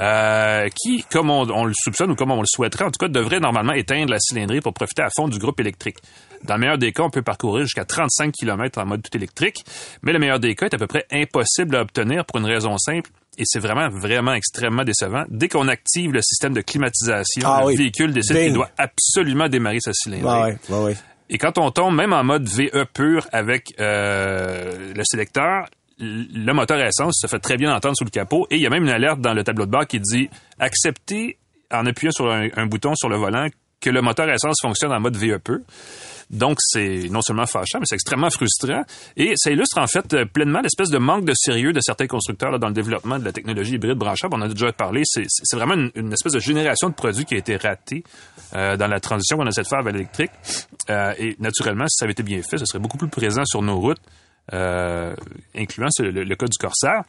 euh, qui, comme on, on le soupçonne ou comme on le souhaiterait, en tout cas, devrait normalement éteindre la cylindrée pour profiter à fond du groupe électrique. Dans le meilleur des cas, on peut parcourir jusqu'à 35 km en mode tout électrique, mais le meilleur des cas est à peu près impossible à obtenir pour une raison simple, et c'est vraiment, vraiment extrêmement décevant. Dès qu'on active le système de climatisation, Ah le oui. véhicule décide qu'il doit absolument démarrer sa cylindrée. Ouais, ouais, ouais. Et quand on tombe même en mode VE pur avec euh, le sélecteur, le moteur à essence se fait très bien entendre sous le capot et il y a même une alerte dans le tableau de bord qui dit accepter en appuyant sur un, un bouton sur le volant que le moteur à essence fonctionne en mode VE pur. Donc, c'est non seulement fâchant, mais c'est extrêmement frustrant. Et ça illustre en fait pleinement l'espèce de manque de sérieux de certains constructeurs dans le développement de la technologie hybride branchable. On en a déjà parlé. C'est vraiment une, espèce de génération de produits qui a été ratée euh, dans la transition qu'on essaie de faire vers l'électrique. Euh, et naturellement, si ça avait été bien fait, ce serait beaucoup plus présent sur nos routes, euh, incluant le, cas du Corsair.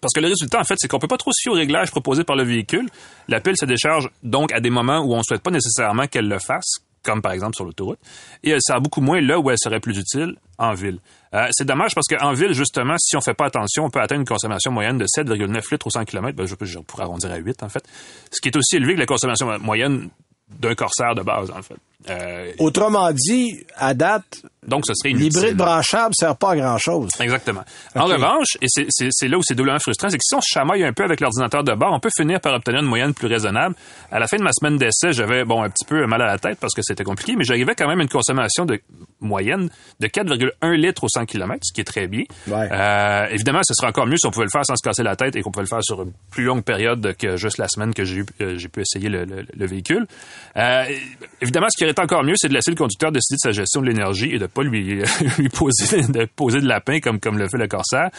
Parce que le résultat, en fait, c'est qu'on peut pas trop se fier au réglage proposé par le véhicule. La pile se décharge donc à des moments où on souhaite pas nécessairement qu'elle le fasse, comme par exemple sur l'autoroute, et elle sert beaucoup moins là où elle serait plus utile, en ville. Euh, c'est dommage parce qu'en ville, justement, si on fait pas attention, on peut atteindre une consommation moyenne de 7,9 litres au 100 km. Ben, je, je pourrais arrondir à 8, en fait. Ce qui est aussi élevé que la consommation moyenne d'un corsaire de base, en fait. Euh, Autrement dit, à date, donc, ce serait l'hybride branchable sert pas à grand-chose. Exactement. En revanche, et c'est- là où c'est doublement frustrant, c'est que si on se chamaille un peu avec l'ordinateur de bord, on peut finir par obtenir une moyenne plus raisonnable. À la fin de ma semaine d'essai, j'avais bon un petit peu mal à la tête parce que c'était compliqué, mais j'arrivais quand même à une consommation de moyenne de 4,1 litres au 100 km, ce qui est très bien. Euh, évidemment, ce serait encore mieux si on pouvait le faire sans se casser la tête et qu'on pouvait le faire sur une plus longue période que juste la semaine que j'ai eu- euh, j'ai pu essayer le, le- le véhicule. Euh, évidemment, ce qui aurait été encore mieux, c'est de laisser le conducteur décider de sa gestion de l'énergie et de pas lui, poser, de poser de lapin comme, le fait le Corsair.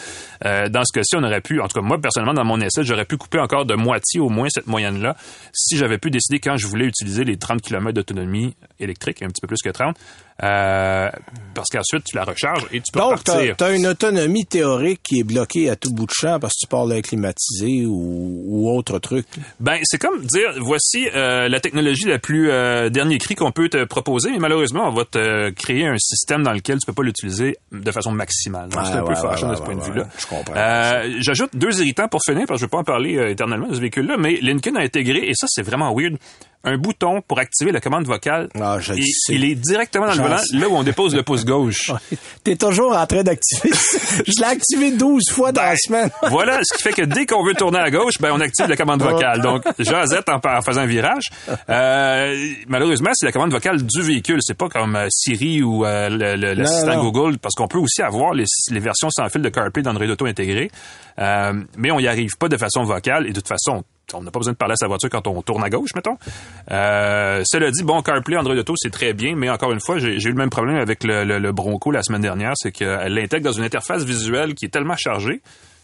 Euh, dans ce cas-ci, on aurait pu, en tout cas moi personnellement dans mon essai, j'aurais pu couper encore de moitié au moins cette moyenne-là si j'avais pu décider quand je voulais utiliser les 30 km d'autonomie électrique, un petit peu plus que 30, euh, parce qu'ensuite tu la recharges et tu peux Donc, partir. tu as une autonomie théorique qui est bloquée à tout bout de champ parce que tu parles d'un climatisé ou, ou autre truc. Ben, c'est comme dire, voici euh, la technologie la plus euh, dernier cri qu'on peut te proposer, mais malheureusement, on va te créer un système dans lequel tu peux pas l'utiliser de façon maximale. C'est un peu fâchant ouais, de ce ouais, point de vue-là. je comprends. Euh, J'ajoute deux irritants pour finir, parce que je vais pas en parler euh, éternellement de ce véhicule-là, mais Lincoln a intégré, et ça, c'est vraiment weird, un bouton pour activer la commande vocale. Ah, je le Et sais. il est directement dans le volant, sais. là où on dépose le pouce gauche. T'es toujours en train d'activer. je l'ai activé 12 fois dans la semaine. voilà, ce qui fait que dès qu'on veut tourner à gauche, ben on active la commande vocale. Donc, jasette en, en faisant un virage. Euh, malheureusement, c'est la commande vocale du véhicule. C'est pas comme euh, Siri ou euh, le- le- l'assistant. Google, parce qu'on peut aussi avoir les, les versions sans fil de CarPlay d'Android Auto intégrées. Euh, mais on y arrive pas de façon vocale et de toute façon, on n'a pas besoin de parler à sa voiture quand on tourne à gauche, mettons. Euh, cela dit, bon, CarPlay, Android Auto, c'est très bien, mais encore une fois, j'ai eu le même problème avec le Bronco la semaine dernière, c'est qu'elle l'intègre dans une interface visuelle qui est tellement chargée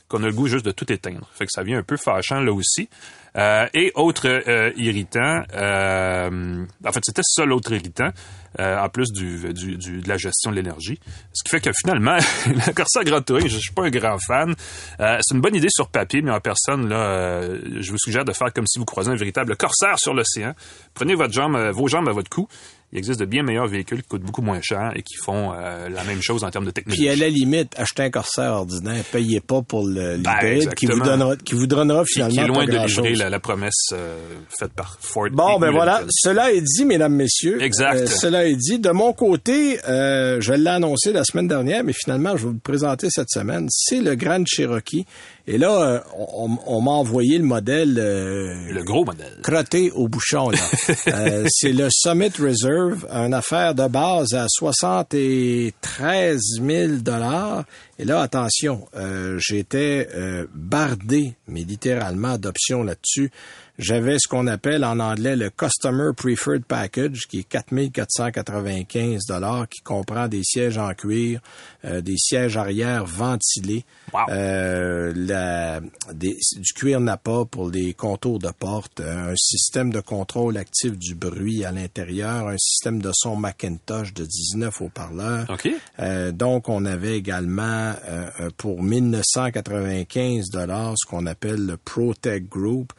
qu'on a le goût juste de tout éteindre. Fait que ça vient un peu fâchant là aussi. Euh, et autre euh, irritant, euh, en fait c'était ça l'autre irritant, en plus du, du, de la gestion de l'énergie. Ce qui fait que finalement, le Corsair Grand je suis pas un grand fan. C'est une bonne idée sur papier, mais en personne, là, je vous suggère de faire comme si vous croisez un véritable Corsair sur l'océan. Prenez votre jambe, vos jambes à votre cou. Il existe de bien meilleurs véhicules qui coûtent beaucoup moins cher et qui font euh, la même chose en termes de technologie. Puis à la limite, achetez un corsaire ordinaire, payez pas pour le Ben, qui vous donnera, qui vous donnera finalement qui est loin pas de livrer la, la promesse euh, faite par Ford. Bon, ben voilà. Cela est dit, mesdames, messieurs. Exact. Euh, cela est dit. De mon côté, euh, je l'ai annoncé la semaine dernière, mais finalement, je vais vous le présenter cette semaine. C'est le Grand Cherokee. Et là, euh, on, on m'a envoyé le modèle... euh, Le gros modèle. crotté au bouchon, là. Euh, c'est le Summit Reserve, une affaire de base à 73 000 dollars. Et là, attention, euh, j'étais bardé, mais littéralement, d'options là-dessus. J'avais ce qu'on appelle en anglais le Customer Preferred Package, qui est 4495 dollars, qui comprend des sièges en cuir, euh, des sièges arrière ventilés, euh, la- des- du cuir Napa pour les contours de porte, euh, un système de contrôle actif du bruit à l'intérieur, un système de son Macintosh de 19 haut-parleurs. OK. Euh, donc, on avait également euh, euh, pour 1995 dollars ce qu'on appelle le ProTech Group,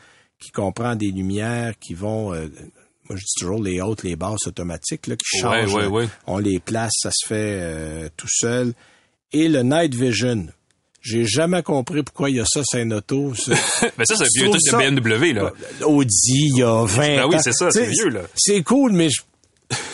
qui comprend des lumières qui vont, euh, moi je dis toujours les hautes, les basses automatiques, là, qui changent. ouais, ouais. On les place, ça se fait euh, tout seul. Et le Night Vision. J'ai jamais compris pourquoi il y a ça sur une auto. Ben ça, c'est un vieux truc de BMW, là. Audi, il y a 20 Ben oui, c'est ça, c'est vieux, là. C'est cool, mais je...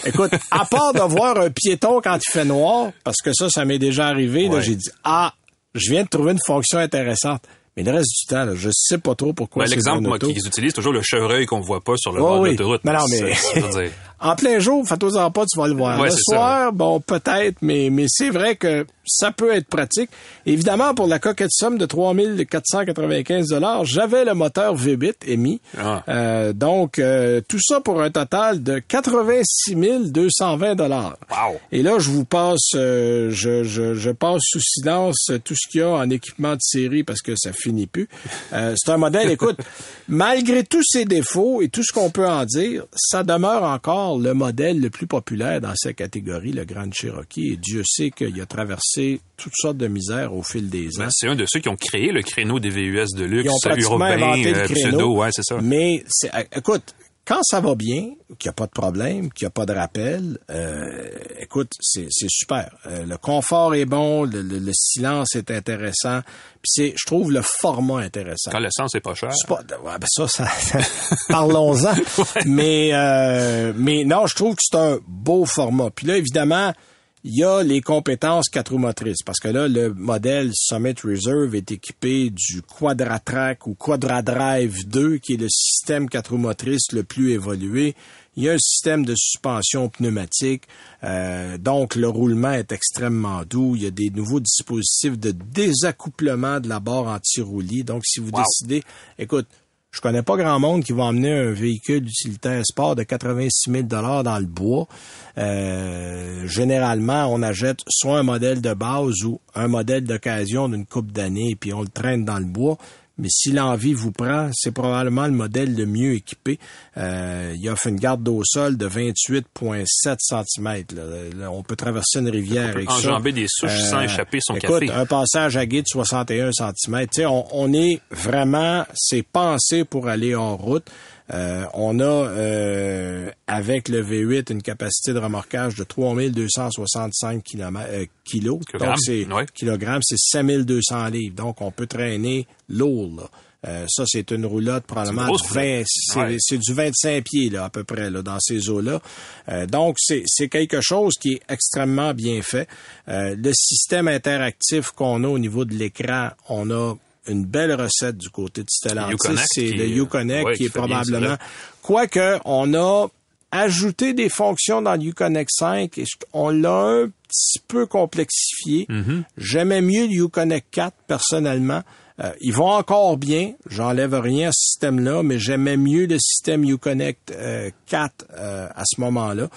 Écoute, à part de voir un piéton quand il fait noir, parce que ça, ça m'est déjà arrivé, là, j'ai dit, ah, je viens de trouver une fonction intéressante. Mais le reste du temps, là, je sais pas trop pourquoi Ben, L'exemple qu'ils utilisent, toujours le chevreuil qu'on voit pas sur le Oh bord oui. de l'autoroute. Mais non, mais- En plein jour, fais-toi-en pas, tu vas le voir. Ouais, le ça, soir, bon, peut-être, mais, mais c'est vrai que ça peut être pratique. Évidemment, pour la coquette somme de 3495 dollars, j'avais le moteur V8 émis. Ah. Euh, donc, euh, tout ça pour un total de 86 220 dollars. Wow. Et là, je vous passe, euh, je, je, je passe sous silence tout ce qu'il y a en équipement de série parce que ça finit plus. C'est un modèle, écoute, malgré tous ses défauts et tout ce qu'on peut en dire, ça demeure encore le modèle le plus populaire dans sa catégorie, le Grand Cherokee. Et Dieu sait qu'il a traversé toutes sortes de misères au fil des ans. ben, c'est un de ceux qui ont créé le créneau des VUS de luxe, Ils ont pratiquement urbain, inventé le euh, créneau. pseudo, ouais, c'est ça. Mais euh, écoute, quand ça va bien, qu'il n'y a pas de problème, qu'il n'y a pas de rappel, euh, écoute, c'est, super. Euh, le confort est bon, le, le- le silence est intéressant, puis c'est, je trouve le format intéressant. Quand l'essence est pas cher. C'est pas, ouais, ben ça, ça, parlons-en. Mais, euh, mais non, je trouve que c'est un beau format. Puis là, évidemment, il y a les compétences quatre roues motrices. Parce que là, le modèle Summit Reserve est équipé du Quadratrack ou Quadradrive 2, qui est le système quatre roues motrices le plus évolué. Il y a un système de suspension pneumatique, euh, donc le roulement est extrêmement doux. Il y a des nouveaux dispositifs de désaccouplement de la barre anti-roulis. Donc, si vous Wow. décidez, écoute, je connais pas grand monde qui va emmener un véhicule utilitaire sport de 86 000 dans le bois. Euh, généralement, on achète soit un modèle de base ou un modèle d'occasion d'une coupe d'années, puis on le traîne dans le bois. Mais si l'envie vous prend, c'est probablement le modèle le mieux équipé. Euh, il offre une garde d'eau sol de 28,7 cm. Là. on peut traverser une rivière avec ça. Euh, enjamber des souches sans échapper son écoute, café. un passage à guide 61 cm. Tu sais, on, on est vraiment, c'est pensé pour aller en route. Euh, on a euh, avec le V8 une capacité de remorquage de 3265 km, euh, kilos. Kilogrammes, Donc c'est kilogrammes, c'est 5200 livres. Donc on peut traîner lourd. Euh, ça, c'est une roulotte probablement C'est une de grosse 20, roulotte. c'est Ouais. du 25 pieds là, à peu près là, dans ces eaux-là. Euh, donc, c'est c'est quelque chose qui est extrêmement bien fait. Euh, le système interactif qu'on a au niveau de l'écran, on a une belle recette du côté de Stellantis. C'est le Uconnect ouais, qui qui est probablement... Quoique, on a ajouté des fonctions dans le Uconnect 5 et on l'a un petit peu complexifié. Mm-hmm. J'aimais mieux le Uconnect 4 personnellement. Euh, ils vont encore bien, j'enlève rien à ce système-là, mais j'aimais mieux le système Uconnect euh, 4 euh, à ce moment-là.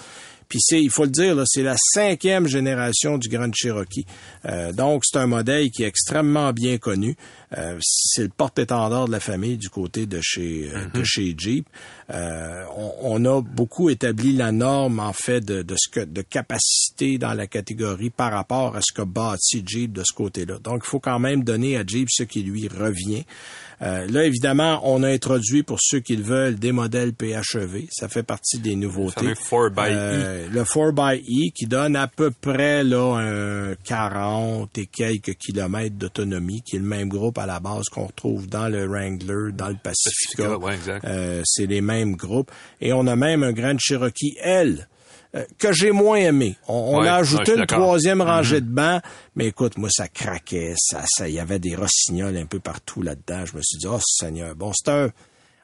Puis c'est, il faut le dire, là, c'est la cinquième génération du Grand Cherokee. Euh, donc c'est un modèle qui est extrêmement bien connu. Euh, c'est le porte-étendard de la famille du côté de chez euh, de chez Jeep. Euh, on, on a beaucoup établi la norme en fait de, de ce que de capacité dans la catégorie par rapport à ce que bâti Jeep de ce côté-là. Donc il faut quand même donner à Jeep ce qui lui revient. Euh, là, évidemment, on a introduit pour ceux qui le veulent des modèles PHEV. Ça fait partie des nouveautés. 4xE. Euh, le 4xE qui donne à peu près là un 40 et quelques kilomètres d'autonomie, qui est le même groupe à la base qu'on retrouve dans le Wrangler, dans le Pacifica. Pacifica, ouais, exact. Euh, c'est les mêmes groupes. Et on a même un Grand Cherokee L que j'ai moins aimé. On, a ajouté une troisième rangée de bancs, mais écoute, moi, ça craquait, ça, ça, il y avait des rossignols un peu partout là-dedans. Je me suis dit, oh Seigneur, bon, c'est un,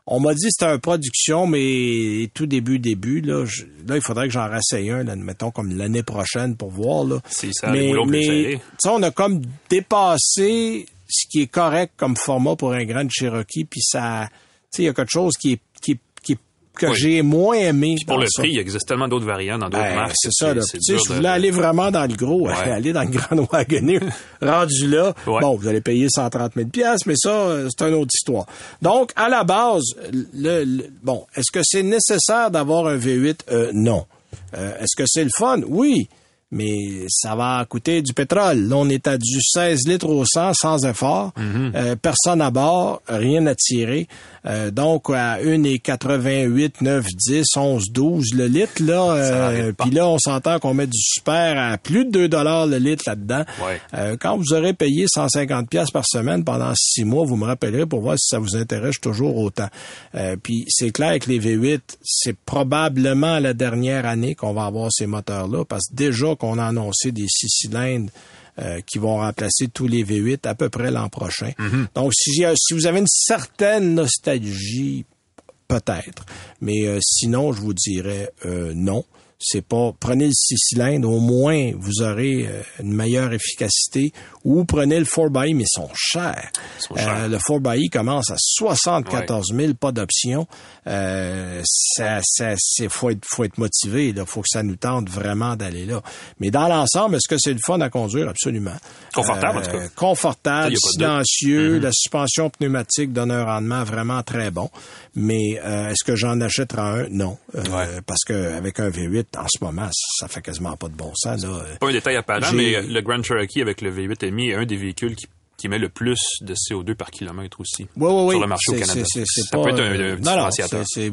on m'a dit que c'était un production, mais tout début, début, là, je- là, il faudrait que j'en rassaye un, là, mettons, comme l'année prochaine pour voir, là. Si ça, mais, mais, sais, on a comme dépassé ce qui est correct comme format pour un Grand Cherokee, puis ça, tu sais, il y a quelque chose qui est, qui, que Oui. j'ai moins aimé. Pour le ça. prix, il existe tellement d'autres variants dans d'autres Ben, marques. c'est ça, là. Tu sais, de- voulez aller vraiment dans le gros, Ouais. aller dans le Grand Wagoner, rendu là, Ouais. bon, vous allez payer 130 000 pièces, mais ça, euh, c'est une autre histoire. Donc, à la base, le, le- bon, est-ce que c'est nécessaire d'avoir un V8? Euh, non. Euh, est-ce que c'est le fun? Oui. Mais ça va coûter du pétrole. Là, on est à du 16 litres au 100 sans effort. Mm-hmm. Euh, personne à bord, rien à tirer. Euh, donc, à 1,88, 9, 10, 11, 12 le litre, là. euh. Puis là, on s'entend qu'on met du super à plus de 2 dollars le litre là-dedans. Ouais. Euh, quand vous aurez payé 150 pièces par semaine pendant six mois, vous me rappellerez pour voir si ça vous intéresse toujours autant. Euh, puis c'est clair que les V8, c'est probablement la dernière année qu'on va avoir ces moteurs-là, parce que déjà qu'on a annoncé des six cylindres qui vont remplacer tous les V8 à peu près l'an prochain. Mhm. Donc, si, si vous avez une certaine nostalgie, peut-être. Mais sinon, je vous dirais non c'est pas prenez le six cylindres, au moins vous aurez euh, une meilleure efficacité, ou prenez le 4xE, mais ils sont chers. Euh, le 4xE commence à 74 000, pas d'option. Euh, ça, ça, c'est faut être, faut être motivé, il faut que ça nous tente vraiment d'aller là. Mais dans l'ensemble, est-ce que c'est le fun à conduire? Absolument Confortable en tout cas. Confortable, silencieux, mm-hmm. la suspension pneumatique donne un rendement vraiment très bon. Mais est-ce que j'en achèterai un? Non, parce que avec un V8 en ce moment, ça fait quasiment pas de bon sens. Là. Pas un détail apparent, mais le Grand Cherokee avec le V8 MI est un des véhicules qui qui met le plus de CO2 par kilomètre aussi oui, oui, oui. sur le marché au Canada. ça peut être un, un. Non,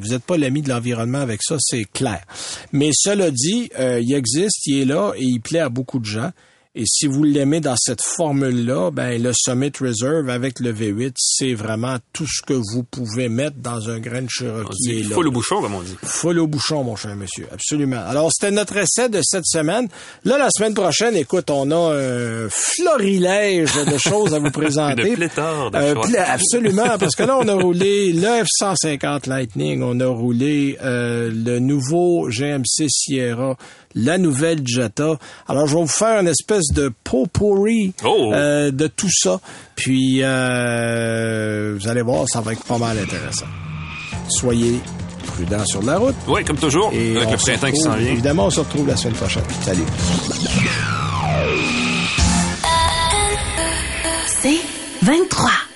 vous n'êtes pas l'ami de l'environnement avec ça, c'est clair. Mais cela dit, euh, il existe, il est là et il plaît à beaucoup de gens. Et si vous l'aimez dans cette formule-là, ben le Summit Reserve avec le V8, c'est vraiment tout ce que vous pouvez mettre dans un Grand Cherokee. Full au bouchon, comme on dit. Full au bouchon, mon cher monsieur. Absolument. Alors, c'était notre essai de cette semaine. Là, la semaine prochaine, écoute, on a un florilège de choses à vous présenter. de pléthore de euh, Absolument, parce que là, on a roulé le F-150 Lightning, on a roulé euh, le nouveau GMC Sierra, la nouvelle Jetta. Alors, je vais vous faire une espèce de potpourri oh. euh, de tout ça. Puis, euh, vous allez voir, ça va être pas mal intéressant. Soyez prudents sur la route. Oui, comme toujours, Et avec le printemps qui s'en vient. Évidemment, on se retrouve la semaine prochaine. Salut. C'est 23.